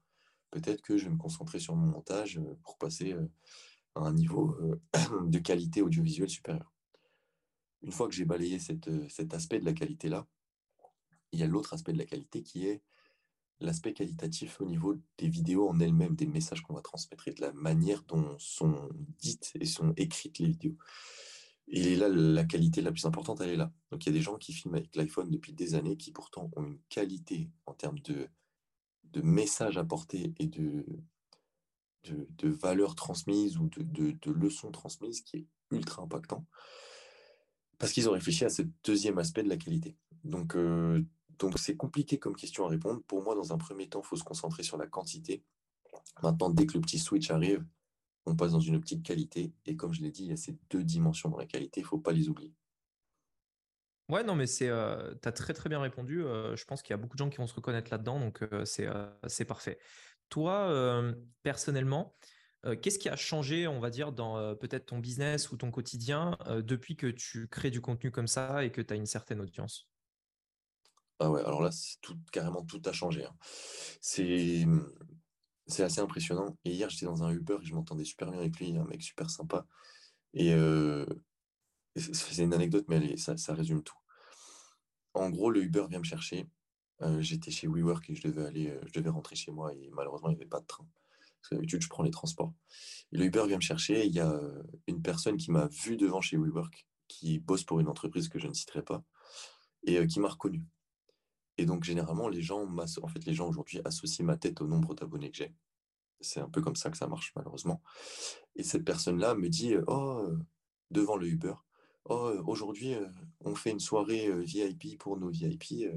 Peut-être que je vais me concentrer sur mon montage pour passer euh, à un niveau euh, <clears throat> de qualité audiovisuelle supérieure. Une fois que j'ai balayé euh, cet aspect de la qualité-là, il y a l'autre aspect de la qualité qui est l'aspect qualitatif au niveau des vidéos en elles-mêmes, des messages qu'on va transmettre et de la manière dont sont dites et sont écrites les vidéos. Et là, la qualité la plus importante, elle est là. Donc il y a des gens qui filment avec l'iPhone depuis des années qui pourtant ont une qualité en termes de, de messages apportés et de, de, valeurs transmises ou de, leçons transmises qui est ultra impactant. Parce qu'ils ont réfléchi à ce deuxième aspect de la qualité. Donc, euh, donc c'est compliqué comme question à répondre. Pour moi, dans un premier temps, il faut se concentrer sur la quantité. Maintenant, dès que le petit switch arrive, on passe dans une optique qualité. Et comme je l'ai dit, il y a ces deux dimensions dans la qualité, il ne faut pas les oublier. Ouais, non, mais c'est, euh, tu as très très bien répondu. Euh, je pense qu'il y a beaucoup de gens qui vont se reconnaître là-dedans, donc c'est, c'est parfait. Toi, euh, personnellement, euh, qu'est-ce qui a changé, on va dire, dans euh, peut-être ton business ou ton quotidien depuis que tu crées du contenu comme ça et que tu as une certaine audience? Ah ouais, alors là, carrément tout a changé. Hein. C'est, assez impressionnant. Et hier, j'étais dans un Uber et je m'entendais super bien avec lui, un mec super sympa. Et c'est une anecdote, mais ça, résume tout. En gros, le Uber vient me chercher euh, j'étais chez WeWork et je devais aller, euh, je devais rentrer chez moi et malheureusement, il n'y avait pas de train. Parce que d'habitude, je prends les transports. Et le Uber vient me chercher. il y a euh, une personne qui m'a vu devant chez WeWork, qui bosse pour une entreprise que je ne citerai pas, et qui m'a reconnu. Et donc, généralement, les gens, en fait, les gens aujourd'hui associent ma tête au nombre d'abonnés que j'ai. C'est un peu comme ça que ça marche, malheureusement. Et cette personne-là me dit Oh, devant le Uber, oh, aujourd'hui, on fait une soirée VIP pour nos VIP.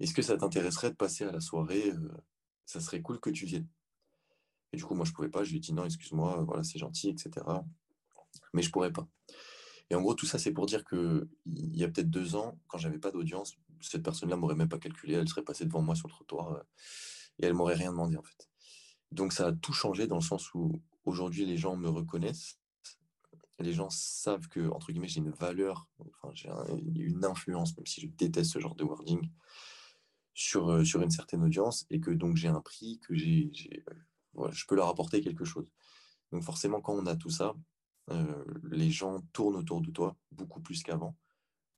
Est-ce que ça t'intéresserait de passer à la soirée Ça serait cool que tu viennes? Et du coup, moi, je ne pouvais pas. Je lui ai dit non, excuse-moi, voilà, c'est gentil, etc. Mais je ne pourrais pas. Et en gros, tout ça, c'est pour dire qu'il y a peut-être deux ans, quand j'avais pas d'audience, cette personne-là m'aurait même pas calculé. Elle serait passée devant moi sur le trottoir et elle m'aurait rien demandé, en fait. Donc, ça a tout changé dans le sens où aujourd'hui, les gens me reconnaissent. Les gens savent que, entre guillemets, j'ai une valeur, enfin, j'ai une influence, même si je déteste ce genre de wording sur, euh, sur une certaine audience et que donc j'ai un prix, que j'ai, euh, je peux leur apporter quelque chose. Donc forcément, quand on a tout ça, euh, les gens tournent autour de toi beaucoup plus qu'avant.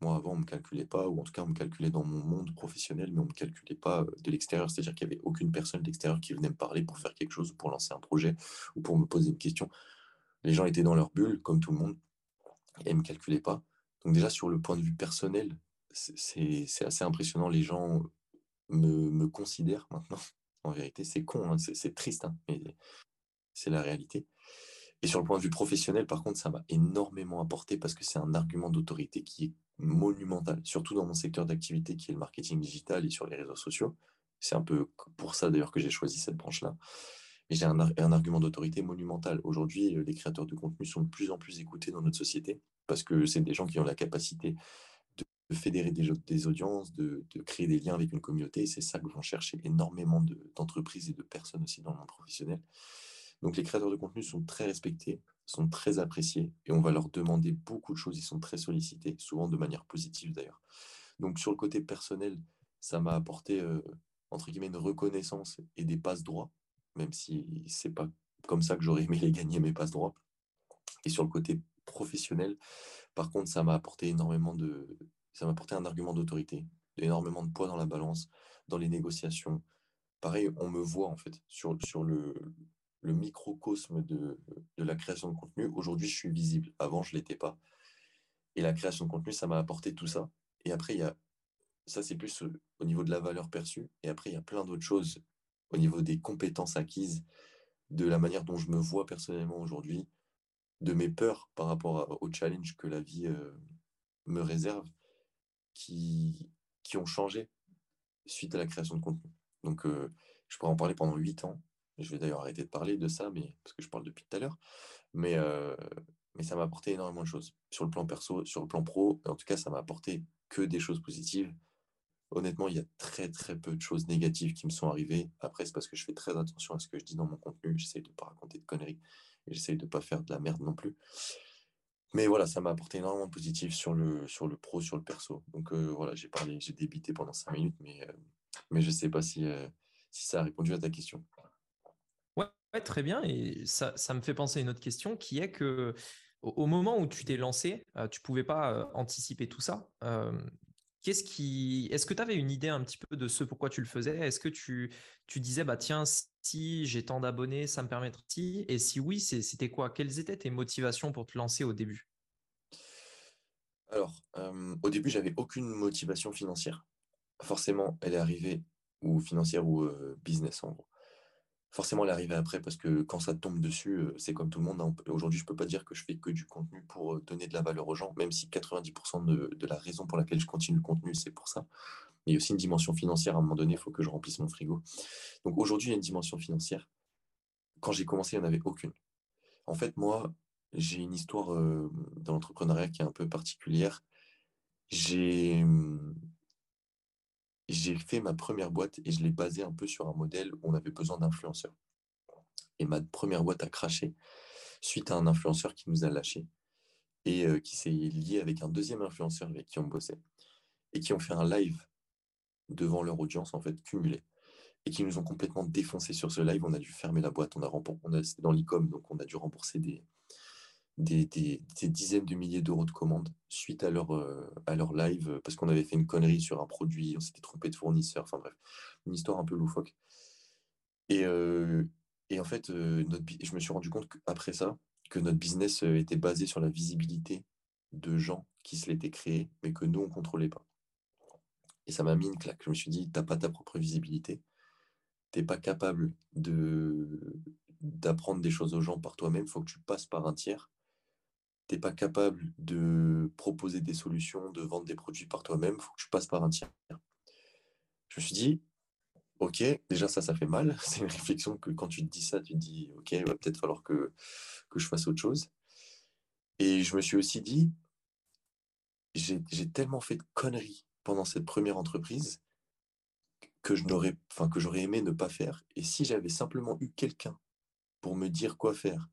Moi, avant, on ne me calculait pas, ou en tout cas, on me calculait dans mon monde professionnel, mais on ne me calculait pas de l'extérieur. C'est-à-dire qu'il n'y avait aucune personne de l'extérieur qui venait me parler pour faire quelque chose, pour lancer un projet, ou pour me poser une question. Les gens étaient dans leur bulle, comme tout le monde, et ne me calculaient pas. Donc déjà, sur le point de vue personnel, c'est assez impressionnant. Les gens me, considère maintenant. <laughs> En vérité, c'est con, hein, c'est triste, hein, mais c'est la réalité. Et sur le point de vue professionnel, par contre, ça m'a énormément apporté parce que c'est un argument d'autorité qui est monumental, surtout dans mon secteur d'activité qui est le marketing digital et sur les réseaux sociaux. C'est un peu pour ça d'ailleurs que j'ai choisi cette branche-là. Mais j'ai un, un, argument d'autorité monumental. Aujourd'hui, les créateurs de contenu sont de plus en plus écoutés dans notre société parce que c'est des gens qui ont la capacité de fédérer des, audiences, de, créer des liens avec une communauté. C'est ça que vont chercher énormément d'entreprises et de personnes aussi dans le monde professionnel. Donc les créateurs de contenu sont très respectés, sont très appréciés et on va leur demander beaucoup de choses. Ils sont très sollicités, souvent de manière positive d'ailleurs. Donc sur le côté personnel, ça m'a apporté, euh, entre guillemets, une reconnaissance et des passes droits, même si c'est pas comme ça que j'aurais aimé les gagner, mes passes droits. Et sur le côté professionnel, par contre, ça m'a apporté énormément de... Ça m'a apporté un argument d'autorité, énormément de poids dans la balance, dans les négociations. Pareil, on me voit en fait sur, sur le, microcosme de, de la création de contenu. Aujourd'hui, je suis visible. Avant, je ne l'étais pas. Et la création de contenu, ça m'a apporté tout ça. Et après, il y a, ça, c'est plus euh, au niveau de la valeur perçue. Et après, il y a plein d'autres choses au niveau des compétences acquises, de la manière dont je me vois personnellement aujourd'hui, de mes peurs par rapport au challenge que la vie euh, me réserve, qui, qui ont changé suite à la création de contenu. Donc, euh, je pourrais en parler pendant huit ans. Je vais d'ailleurs arrêter de parler de ça, mais, parce que je parle depuis tout à l'heure. Mais, euh, mais ça m'a apporté énormément de choses. Sur le plan perso, sur le plan pro, en tout cas, ça m'a apporté que des choses positives. Honnêtement, il y a très très peu de choses négatives qui me sont arrivées. Après, c'est parce que je fais très attention à ce que je dis dans mon contenu. J'essaye de ne pas raconter de conneries. Et j'essaye de ne pas faire de la merde non plus. Mais voilà, ça m'a apporté énormément de positif sur le, sur le pro, sur le perso. Donc euh, voilà, j'ai parlé, j'ai débité pendant cinq minutes, mais, euh, mais je ne sais pas si, si ça a répondu à ta question. Ouais, très bien. Et ça, ça, me fait penser à une autre question qui est que au, moment où tu t'es lancé, euh, tu ne pouvais pas euh, anticiper tout ça. Qu'est-ce qui, est-ce que tu avais une idée un petit peu de ce pourquoi tu le faisais? Est-ce que tu, disais, bah tiens, si j'ai tant d'abonnés, ça me permettra si Et si oui, c'était quoi? Quelles étaient tes motivations pour te lancer au début? Alors, au début, j'avais aucune motivation financière. Forcément, elle est arrivée, ou financière ou business en gros forcément elle est arrivée après parce que quand ça tombe dessus, c'est comme tout le monde. Hein. Aujourd'hui, je ne peux pas dire que je fais que du contenu pour donner de la valeur aux gens, même si 90% de, la raison pour laquelle je continue le contenu, c'est pour ça. Il y a aussi une dimension financière. À un moment donné, il faut que je remplisse mon frigo. Donc aujourd'hui, il y a une dimension financière. Quand j'ai commencé, il n'y en avait aucune. En fait, moi, j'ai une histoire dans l'entrepreneuriat qui est un peu particulière. J'ai hum, j'ai fait ma première boîte et je l'ai basée un peu sur un modèle où on avait besoin d'influenceurs. Et ma première boîte a craché suite à un influenceur qui nous a lâchés et euh, qui s'est lié avec un deuxième influenceur avec qui on bossait et qui ont fait un live devant leur audience en fait cumulé et qui nous ont complètement défoncé sur ce live. On a dû fermer la boîte, on a, on c'était dans l'e-com donc on a dû rembourser des, des, dizaines de milliers d'euros de commandes suite à leur, euh, à leur live parce qu'on avait fait une connerie sur un produit, on s'était trompé de fournisseur, enfin bref, une histoire un peu loufoque. Et, euh, et en fait, euh, je me suis rendu compte après ça que notre business était basé sur la visibilité de gens qui se l'étaient créés, mais que nous, on ne contrôlait pas. Et ça m'a mis une claque. Je me suis dit, tu n'as pas ta propre visibilité, tu n'es pas capable de d'apprendre des choses aux gens par toi-même, il faut que tu passes par un tiers tu n'es pas capable de proposer des solutions, de vendre des produits par toi-même, il faut que tu passes par un tiers. Je me suis dit, ok, déjà ça, ça fait mal. <laughs> C'est une réflexion que quand tu te dis ça, tu te dis, ok, il va peut-être falloir que, que je fasse autre chose. Et je me suis aussi dit, j'ai tellement fait de conneries pendant cette première entreprise que que j'aurais aimé ne pas faire. Et si j'avais simplement eu quelqu'un pour me dire quoi faire,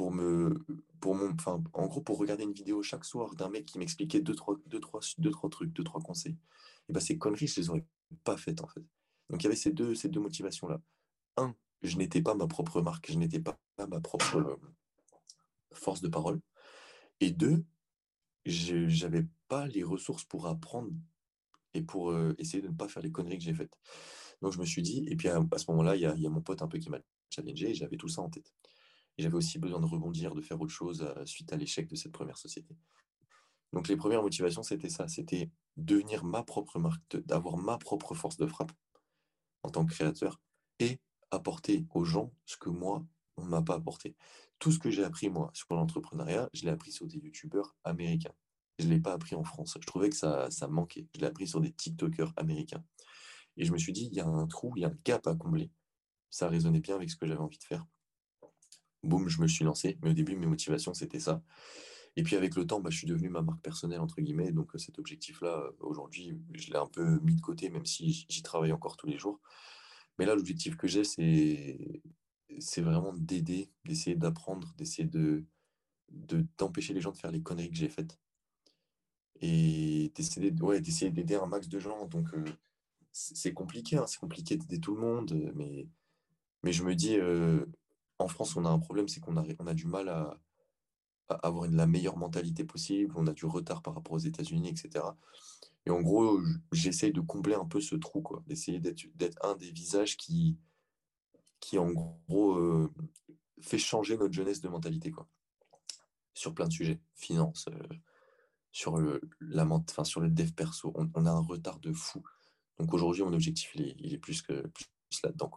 pour me pour mon en gros pour regarder une vidéo chaque soir d'un mec qui m'expliquait deux trois, deux, trois, deux, trois trucs deux trois conseils et ben ces conneries je les aurais pas faites en fait. Donc il y avait ces deux ces deux motivations là un je n'étais pas ma propre marque je n'étais pas ma propre euh, force de parole et deux je j'avais pas les ressources pour apprendre et pour euh, essayer de ne pas faire les conneries que j'ai faites. Donc je me suis dit et puis à, ce moment là il y a, y a mon pote un peu qui m'a challengé et j'avais tout ça en tête j'avais aussi besoin de rebondir, de faire autre chose euh, suite à l'échec de cette première société. Donc les premières motivations, c'était ça, c'était devenir ma propre marque, d'avoir ma propre force de frappe en tant que créateur et apporter aux gens ce que moi, on ne m'a pas apporté. Tout ce que j'ai appris, moi, sur l'entrepreneuriat, je l'ai appris sur des youtubeurs américains. Je ne l'ai pas appris en France. Je trouvais que ça, ça manquait. Je l'ai appris sur des TikTokers américains. Et je me suis dit, il y a un trou, il y a un gap à combler. Ça résonnait bien avec ce que j'avais envie de faire boum, je me suis lancé. Mais au début, mes motivations, c'était ça. Et puis avec le temps, bah, je suis devenu ma marque personnelle, entre guillemets. Donc cet objectif-là, aujourd'hui, je l'ai un peu mis de côté, même si j'y travaille encore tous les jours. Mais là, l'objectif que j'ai, c'est, c'est vraiment d'aider, d'essayer d'apprendre, d'essayer de d'empêcher les gens de faire les conneries que j'ai faites. Et d'essayer ouais, d'essayer d'aider un max de gens. Donc, c'est compliqué, hein, c'est compliqué d'aider tout le monde, mais, mais je me dis, en France, on a un problème, c'est qu'on a, du mal à, avoir la meilleure mentalité possible, on a du retard par rapport aux États-Unis, etc. Et en gros, j'essaye de combler un peu ce trou, d'essayer d'être un des visages qui, en gros, fait changer notre jeunesse de mentalité, quoi, sur plein de sujets, finance, sur, le, la, sur le dev perso. On, a un retard de fou. Donc aujourd'hui, mon objectif, il est, plus, que, plus là-dedans,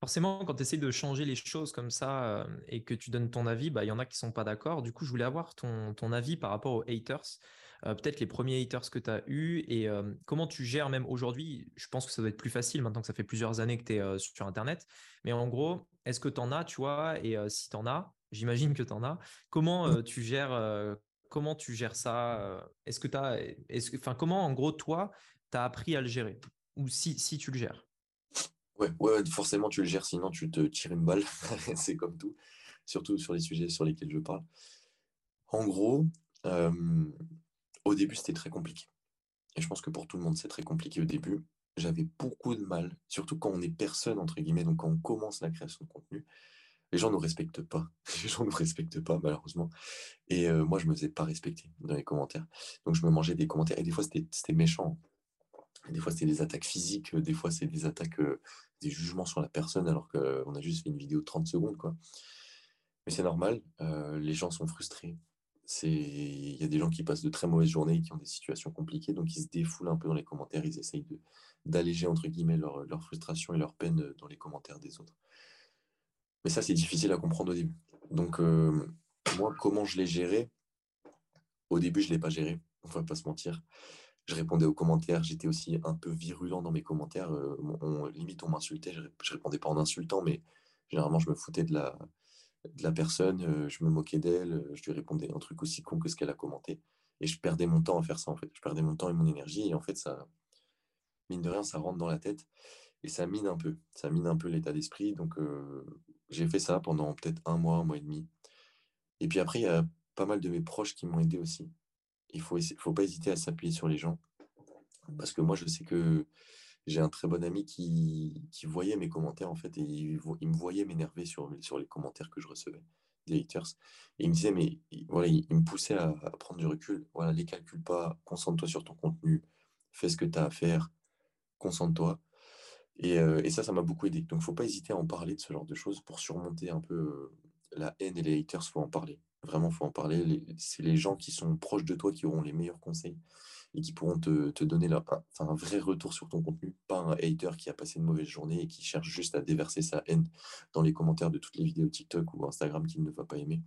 forcément, quand tu essaies de changer les choses comme ça euh, et que tu donnes ton avis, bah, il y en a qui sont pas d'accord. Du coup, je voulais avoir ton, ton avis par rapport aux haters. Euh, peut-être les premiers haters que tu as eus et euh, comment tu gères même aujourd'hui. Je pense que ça doit être plus facile maintenant que ça fait plusieurs années que tu es sur Internet. Mais en gros, est-ce que tu en as, tu vois? Et si tu en as, j'imagine que tu en as, comment tu gères Comment tu gères ça? Est-ce que tu enfin, comment en gros toi, tu as appris à le gérer? Ou si, si tu le gères? Ouais, ouais, forcément, tu le gères, sinon tu te tires une balle. <laughs> c'est comme tout, surtout sur les sujets sur lesquels je parle. En gros, au début, c'était très compliqué. Et je pense que pour tout le monde, c'est très compliqué au début. J'avais beaucoup de mal, surtout quand on est personne, entre guillemets, donc quand on commence la création de contenu. Les gens ne nous respectent pas. <laughs> Les gens ne nous respectent pas, malheureusement. Et moi, je me faisais pas respecter dans les commentaires. Donc, je me mangeais des commentaires. Et des fois, c'était méchant. Des fois, c'était des attaques physiques, des fois, c'est des attaques, euh, des jugements sur la personne, alors qu'on a juste fait une vidéo de 30 secondes. Quoi. Mais c'est normal, euh, les gens sont frustrés. Il y a des gens qui passent de très mauvaises journées, qui ont des situations compliquées, donc ils se défoulent un peu dans les commentaires, ils essayent d'alléger, entre guillemets, leur, frustration et leur peine dans les commentaires des autres. Mais ça, c'est difficile à comprendre au début. Donc, euh, moi, comment je l'ai géré? Au début, je ne l'ai pas géré, on ne va pas se mentir je répondais aux commentaires, j'étais aussi un peu virulent dans mes commentaires. Euh, on, limite, on m'insultait, je, je répondais pas en insultant, mais généralement, je me foutais de la, personne, euh, je me moquais d'elle, euh, je lui répondais un truc aussi con que ce qu'elle a commenté. Et je perdais mon temps à faire ça, en fait. Je perdais mon temps et mon énergie, et en fait, ça, mine de rien, ça rentre dans la tête, et ça mine un peu. Ça mine un peu l'état d'esprit. Donc, j'ai fait ça pendant peut-être un mois, un mois et demi. Et puis après, il y a pas mal de mes proches qui m'ont aidé aussi il faut, faut pas hésiter à s'appuyer sur les gens. Parce que moi, je sais que j'ai un très bon ami qui, voyait mes commentaires, en fait, et il, me voyait m'énerver sur, les commentaires que je recevais des haters. Et il me disait, mais voilà, il, me poussait à, prendre du recul. Voilà, les calcule pas, concentre-toi sur ton contenu, fais ce que tu as à faire, concentre-toi. Et, euh, et, ça, ça m'a beaucoup aidé. Donc, il ne faut pas hésiter à en parler de ce genre de choses pour surmonter un peu euh, la haine et les haters, faut en parler. Vraiment, faut en parler. C'est les gens qui sont proches de toi qui auront les meilleurs conseils et qui pourront te, donner leur, un, vrai retour sur ton contenu, pas un hater qui a passé une mauvaise journée et qui cherche juste à déverser sa haine dans les commentaires de toutes les vidéos TikTok ou Instagram qu'il ne va pas aimer.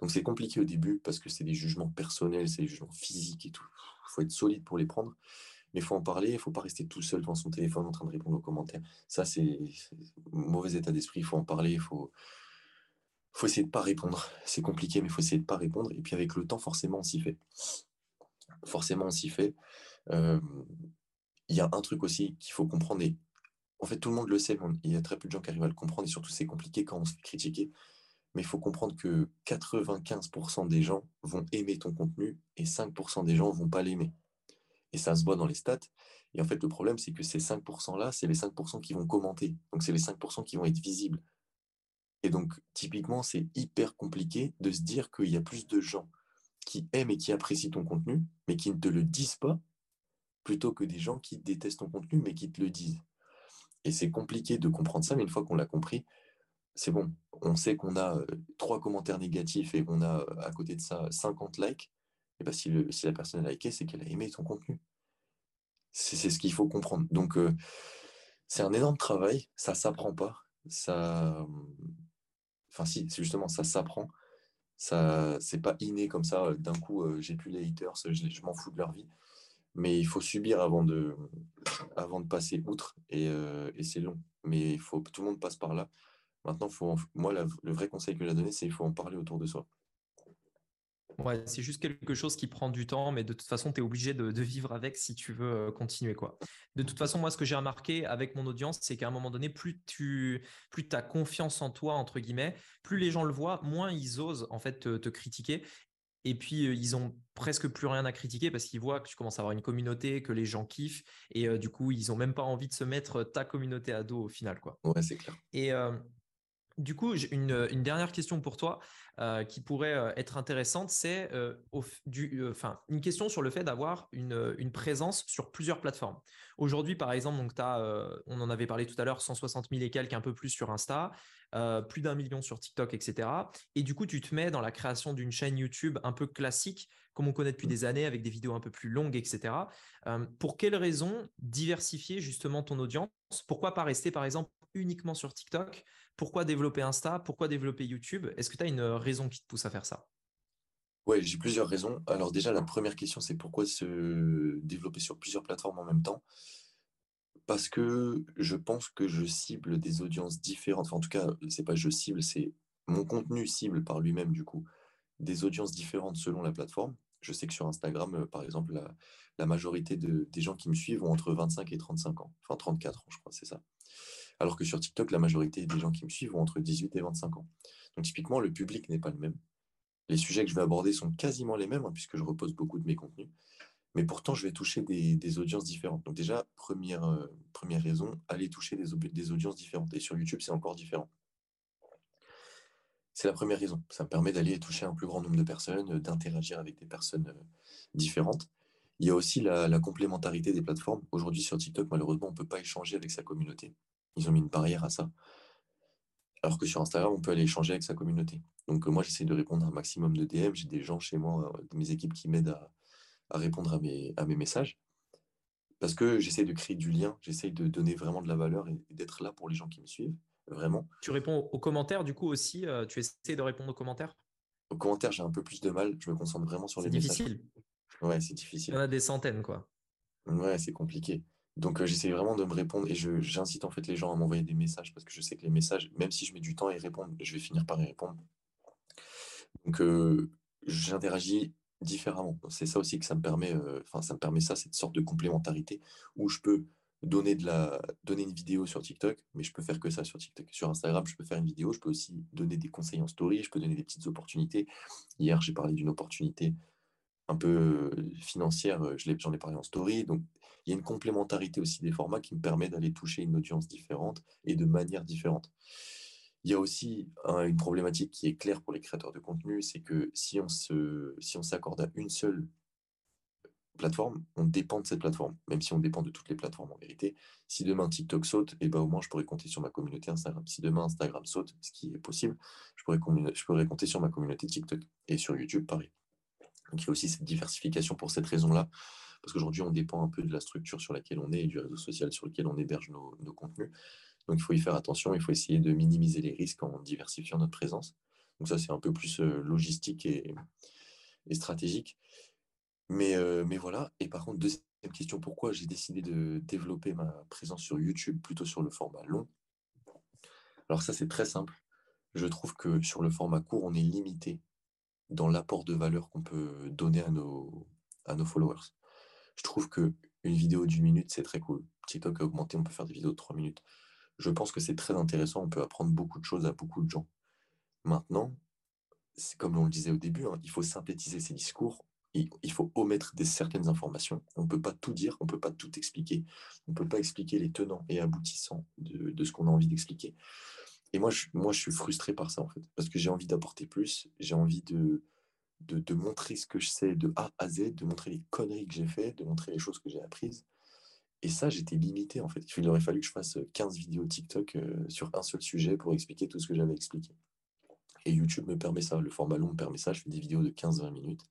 Donc c'est compliqué au début parce que c'est des jugements personnels, c'est des jugements physiques et tout. Il faut être solide pour les prendre, mais il faut en parler, il ne faut pas rester tout seul devant son téléphone en train de répondre aux commentaires. Ça, c'est mauvais état d'esprit, il faut en parler, il faut, faut essayer de pas répondre. C'est compliqué, mais faut essayer de pas répondre. Et puis avec le temps, forcément, on s'y fait. Forcément, on s'y fait. Il y a un truc aussi qu'il faut comprendre. Et en fait, tout le monde le sait, il y a très peu de gens qui arrivent à le comprendre. Et surtout, c'est compliqué quand on se fait critiquer. Mais il faut comprendre que 95% des gens vont aimer ton contenu et 5% des gens vont pas l'aimer. Et ça se voit dans les stats. Et en fait, le problème, c'est que ces 5%-là, c'est les 5% qui vont commenter. Donc, c'est les 5% qui vont être visibles. Et donc, typiquement, c'est hyper compliqué de se dire qu'il y a plus de gens qui aiment et qui apprécient ton contenu, mais qui ne te le disent pas, plutôt que des gens qui détestent ton contenu, mais qui te le disent. Et c'est compliqué de comprendre ça, mais une fois qu'on l'a compris, c'est bon. On sait qu'on a euh, trois commentaires négatifs et qu'on a euh, à côté de ça 50 likes. Et bien, si, si la personne a liké, c'est qu'elle a aimé ton contenu. C'est ce qu'il faut comprendre. Donc, euh, c'est un énorme travail. Ça s'apprend pas. Ça, Enfin, si, justement, ça s'apprend. Ça, c'est pas inné comme ça. Euh, d'un coup, euh, j'ai plus les haters, je, m'en fous de leur vie. Mais il faut subir avant de, passer outre. Et, euh, c'est long. Mais il faut, tout le monde passe par là. Maintenant, moi, le vrai conseil que j'ai donné, c'est qu'il faut en parler autour de soi. Ouais, c'est juste quelque chose qui prend du temps, mais de toute façon, tu es obligé de, vivre avec si tu veux euh, continuer. Quoi. De toute façon, moi, ce que j'ai remarqué avec mon audience, c'est qu'à un moment donné, plus tu plus as confiance en toi, entre guillemets, plus les gens le voient, moins ils osent en fait te, critiquer. Et puis, euh, ils ont presque plus rien à critiquer parce qu'ils voient que tu commences à avoir une communauté, que les gens kiffent. Et euh, du coup, ils ont même pas envie de se mettre ta communauté à dos au final. Quoi. Ouais, c'est clair. Et du coup, j'ai une, une, dernière question pour toi. Euh, qui pourrait euh, être intéressante, c'est euh, une question sur le fait d'avoir une, une, présence sur plusieurs plateformes. Aujourd'hui, par exemple, donc as, on en avait parlé tout à l'heure, 160 000 et quelques, un peu plus sur Insta, plus d'un million sur TikTok, etc. Et du coup, tu te mets dans la création d'une chaîne YouTube un peu classique, comme on connaît depuis des années, avec des vidéos un peu plus longues, etc. pour quelles raisons diversifier justement ton audience? Pourquoi pas rester, par exemple, uniquement sur TikTok pourquoi développer Insta Pourquoi développer YouTube? Est-ce que tu as une raison qui te pousse à faire ça? Ouais, j'ai plusieurs raisons. Alors déjà, la première question, c'est pourquoi se développer sur plusieurs plateformes en même temps? Parce que je pense que je cible des audiences différentes. Enfin, en tout cas, c'est pas je cible, c'est mon contenu cible par lui-même, du coup, des audiences différentes selon la plateforme. Je sais que sur Instagram, euh, par exemple, la, majorité des gens qui me suivent ont entre 25 et 35 ans. Enfin, 34 ans, je crois, c'est ça alors que sur TikTok, la majorité des gens qui me suivent ont entre 18 et 25 ans. Donc typiquement, le public n'est pas le même. Les sujets que je vais aborder sont quasiment les mêmes, hein, puisque je repose beaucoup de mes contenus. Mais pourtant, je vais toucher des, audiences différentes. Donc déjà, première, euh, raison, aller toucher des, audiences différentes. Et sur YouTube, c'est encore différent. C'est la première raison. Ça me permet d'aller toucher un plus grand nombre de personnes, euh, d'interagir avec des personnes euh, différentes. Il y a aussi la complémentarité des plateformes. Aujourd'hui, sur TikTok, malheureusement, on ne peut pas échanger avec sa communauté. Ils ont mis une barrière à ça. Alors que sur Instagram, on peut aller échanger avec sa communauté. Donc euh, moi, j'essaie de répondre à un maximum de DM. J'ai des gens chez moi, euh, mes équipes qui m'aident à, répondre à mes, à mes messages. Parce que j'essaie de créer du lien, j'essaie de donner vraiment de la valeur et, d'être là pour les gens qui me suivent, vraiment. Tu réponds aux commentaires du coup aussi euh, Tu essaies de répondre aux commentaires? Aux commentaires, j'ai un peu plus de mal. Je me concentre vraiment sur les messages. C'est difficile. Ouais, c'est difficile. Il y en a des centaines, quoi. Ouais, c'est compliqué. Donc, j'essaie vraiment de me répondre et j'incite en fait les gens à m'envoyer des messages parce que je sais que les messages, même si je mets du temps à y répondre, je vais finir par y répondre. Donc, j'interagis différemment. C'est ça aussi que ça me permet, enfin, ça me permet ça, cette sorte de complémentarité où je peux donner, de la, donner une vidéo sur TikTok, mais je peux faire que ça sur TikTok. Sur Instagram, je peux faire une vidéo, je peux aussi donner des conseils en story, je peux donner des petites opportunités. Hier, j'ai parlé d'une opportunité un peu financière, j'en ai parlé en story. Donc, il y a une complémentarité aussi des formats qui me permet d'aller toucher une audience différente et de manière différente. Il y a aussi une problématique qui est claire pour les créateurs de contenu, c'est que si on se, si s'accorde à une seule plateforme, on dépend de cette plateforme, même si on dépend de toutes les plateformes en vérité. Si demain TikTok saute, eh ben au moins je pourrais compter sur ma communauté Instagram. Si demain Instagram saute, ce qui est possible, je pourrais, je pourrais compter sur ma communauté TikTok. Et sur YouTube, pareil. Donc il y a aussi cette diversification pour cette raison-là parce qu'aujourd'hui, on dépend un peu de la structure sur laquelle on est et du réseau social sur lequel on héberge nos, contenus. Donc, il faut y faire attention, il faut essayer de minimiser les risques en diversifiant notre présence. Donc, ça, c'est un peu plus euh, logistique et, stratégique. Mais, euh, mais voilà. Et par contre, deuxième question, pourquoi j'ai décidé de développer ma présence sur YouTube plutôt sur le format long? Alors, ça, c'est très simple. Je trouve que sur le format court, on est limité dans l'apport de valeur qu'on peut donner à nos, à nos followers. Je trouve que une vidéo d'une minute, c'est très cool. TikTok a augmenté, on peut faire des vidéos de trois minutes. Je pense que c'est très intéressant, on peut apprendre beaucoup de choses à beaucoup de gens. Maintenant, c'est comme on le disait au début, hein, il faut synthétiser ces discours, il, faut omettre des, certaines informations. On ne peut pas tout dire, on ne peut pas tout expliquer. On ne peut pas expliquer les tenants et aboutissants de ce qu'on a envie d'expliquer. Et moi je, moi, je suis frustré par ça, en fait, parce que j'ai envie d'apporter plus, j'ai envie de, de, montrer ce que je sais de A à Z, de montrer les conneries que j'ai fait, de montrer les choses que j'ai apprises. Et ça, j'étais limité en fait. Il aurait fallu que je fasse 15 vidéos TikTok euh, sur un seul sujet pour expliquer tout ce que j'avais expliqué. Et YouTube me permet ça, le format long me permet ça. Je fais des vidéos de 15-20 minutes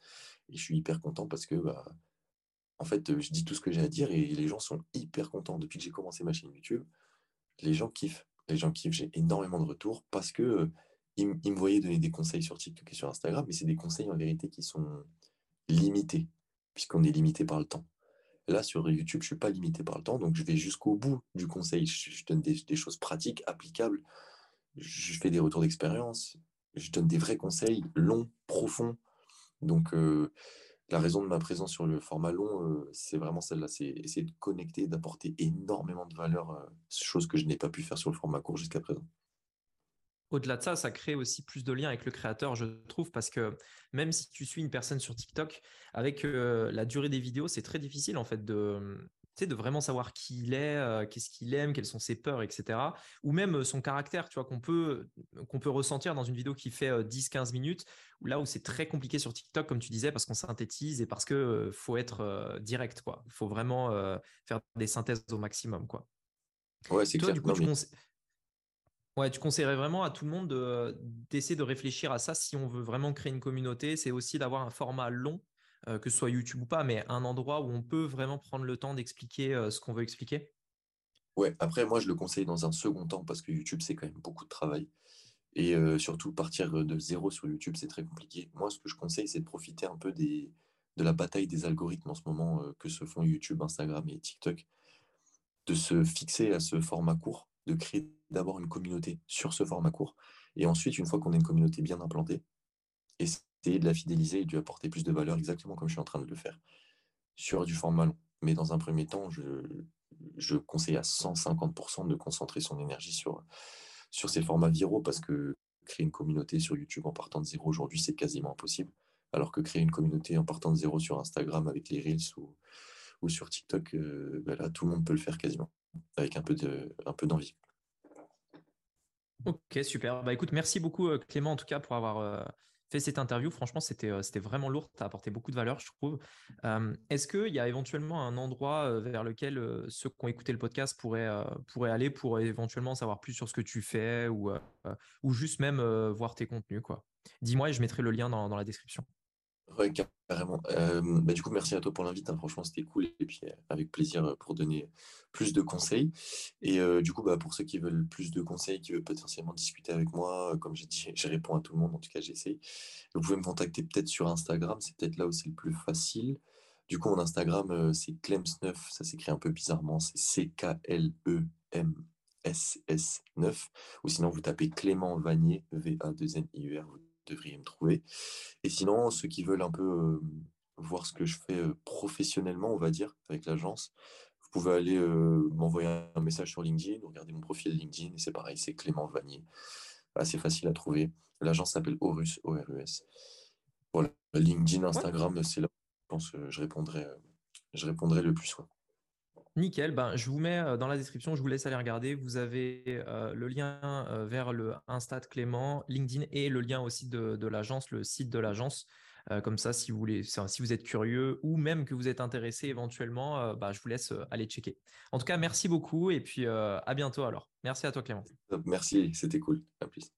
et je suis hyper content parce que, bah, en fait, je dis tout ce que j'ai à dire et les gens sont hyper contents. Depuis que j'ai commencé ma chaîne YouTube, les gens kiffent. Les gens kiffent, j'ai énormément de retours parce que il, me voyait donner des conseils sur TikTok et sur Instagram, mais c'est des conseils en vérité qui sont limités, puisqu'on est limité par le temps. Là, sur YouTube, je ne suis pas limité par le temps, donc je vais jusqu'au bout du conseil. Je, donne des, choses pratiques, applicables. Je fais des retours d'expérience. Je donne des vrais conseils longs, profonds, Donc, la raison de ma présence sur le format long, c'est vraiment celle-là, c'est essayer de connecter, d'apporter énormément de valeur, chose que je n'ai pas pu faire sur le format court jusqu'à présent. Au-delà de ça, ça crée aussi plus de liens avec le créateur, je trouve, parce que même si tu suis une personne sur TikTok, avec euh, la durée des vidéos, c'est très difficile en fait de, de vraiment savoir qui il est, euh, qu'est-ce qu'il aime, quelles sont ses peurs, etc. Ou même euh, son caractère, tu vois, qu'on peut, qu'on peut ressentir dans une vidéo qui fait 10-15 minutes, là où c'est très compliqué sur TikTok, comme tu disais, parce qu'on synthétise et parce que faut être direct, quoi. Il faut vraiment faire des synthèses au maximum, quoi. Ouais, c'est clair. Du coup, Ouais, tu conseillerais vraiment à tout le monde d'essayer de, réfléchir à ça si on veut vraiment créer une communauté. C'est aussi d'avoir un format long, euh, que ce soit YouTube ou pas, mais un endroit où on peut vraiment prendre le temps d'expliquer euh, ce qu'on veut expliquer? Ouais, après, moi, je le conseille dans un second temps parce que YouTube, c'est quand même beaucoup de travail. Et euh, surtout, partir de zéro sur YouTube, c'est très compliqué. Moi, ce que je conseille, c'est de profiter un peu des, de la bataille des algorithmes en ce moment que se font YouTube, Instagram et TikTok, de se fixer à ce format court, de créer d'abord une communauté sur ce format court. Et ensuite, une fois qu'on a une communauté bien implantée, de la fidéliser et de lui apporter plus de valeur, exactement comme je suis en train de le faire, sur du format long. Mais dans un premier temps, je, je conseille à 150% de concentrer son énergie sur, sur ces formats viraux parce que créer une communauté sur YouTube en partant de zéro aujourd'hui, c'est quasiment impossible. Alors que créer une communauté en partant de zéro sur Instagram avec les Reels ou, ou sur TikTok, euh, ben là, tout le monde peut le faire quasiment, avec un peu d'envie. Ok, super. Bah écoute, merci beaucoup euh, Clément en tout cas pour avoir euh, fait cette interview. Franchement, c'était euh, c'était vraiment lourd. Tu as apporté beaucoup de valeur, je trouve. Est-ce qu'il y a éventuellement un endroit vers lequel ceux qui ont écouté le podcast pourraient, pourraient aller pour éventuellement savoir plus sur ce que tu fais ou, ou juste même voir tes contenus quoi? Dis-moi et je mettrai le lien dans la description. Ouais, carrément. bah, du coup, merci à toi pour l'invite. Hein. Franchement, c'était cool. Et puis, avec plaisir pour donner plus de conseils. Et du coup, bah, pour ceux qui veulent plus de conseils, qui veulent potentiellement discuter avec moi, comme j'ai dit, je réponds à tout le monde. En tout cas, j'essaye. Vous pouvez me contacter peut-être sur Instagram. C'est peut-être là où c'est le plus facile. Du coup, mon Instagram, c'est Clems9. Ça s'écrit un peu bizarrement. C'est C-K-L-E-M-S-S-9. Ou sinon, vous tapez Clément Vanier, V-A-2-N-I-U-R devriez me trouver. Et sinon, ceux qui veulent un peu voir ce que je fais professionnellement, on va dire, avec l'agence, vous pouvez aller m'envoyer un message sur LinkedIn, regardez mon profil LinkedIn, et c'est pareil, c'est Clément Vanier. Assez facile à trouver. L'agence s'appelle Orus, O-R-U-S. Voilà, LinkedIn, Instagram, c'est là je pense que je répondrai, je répondrai le plus. Nickel, ben, je vous mets dans la description, je vous laisse aller regarder. Vous avez le lien vers le Insta de Clément, LinkedIn et le lien aussi de, l'agence, le site de l'agence. comme ça, si vous, êtes curieux ou même que vous êtes intéressé éventuellement, bah, je vous laisse aller checker. En tout cas, merci beaucoup et puis à bientôt alors. Merci à toi Clément. Merci, c'était cool. Plus.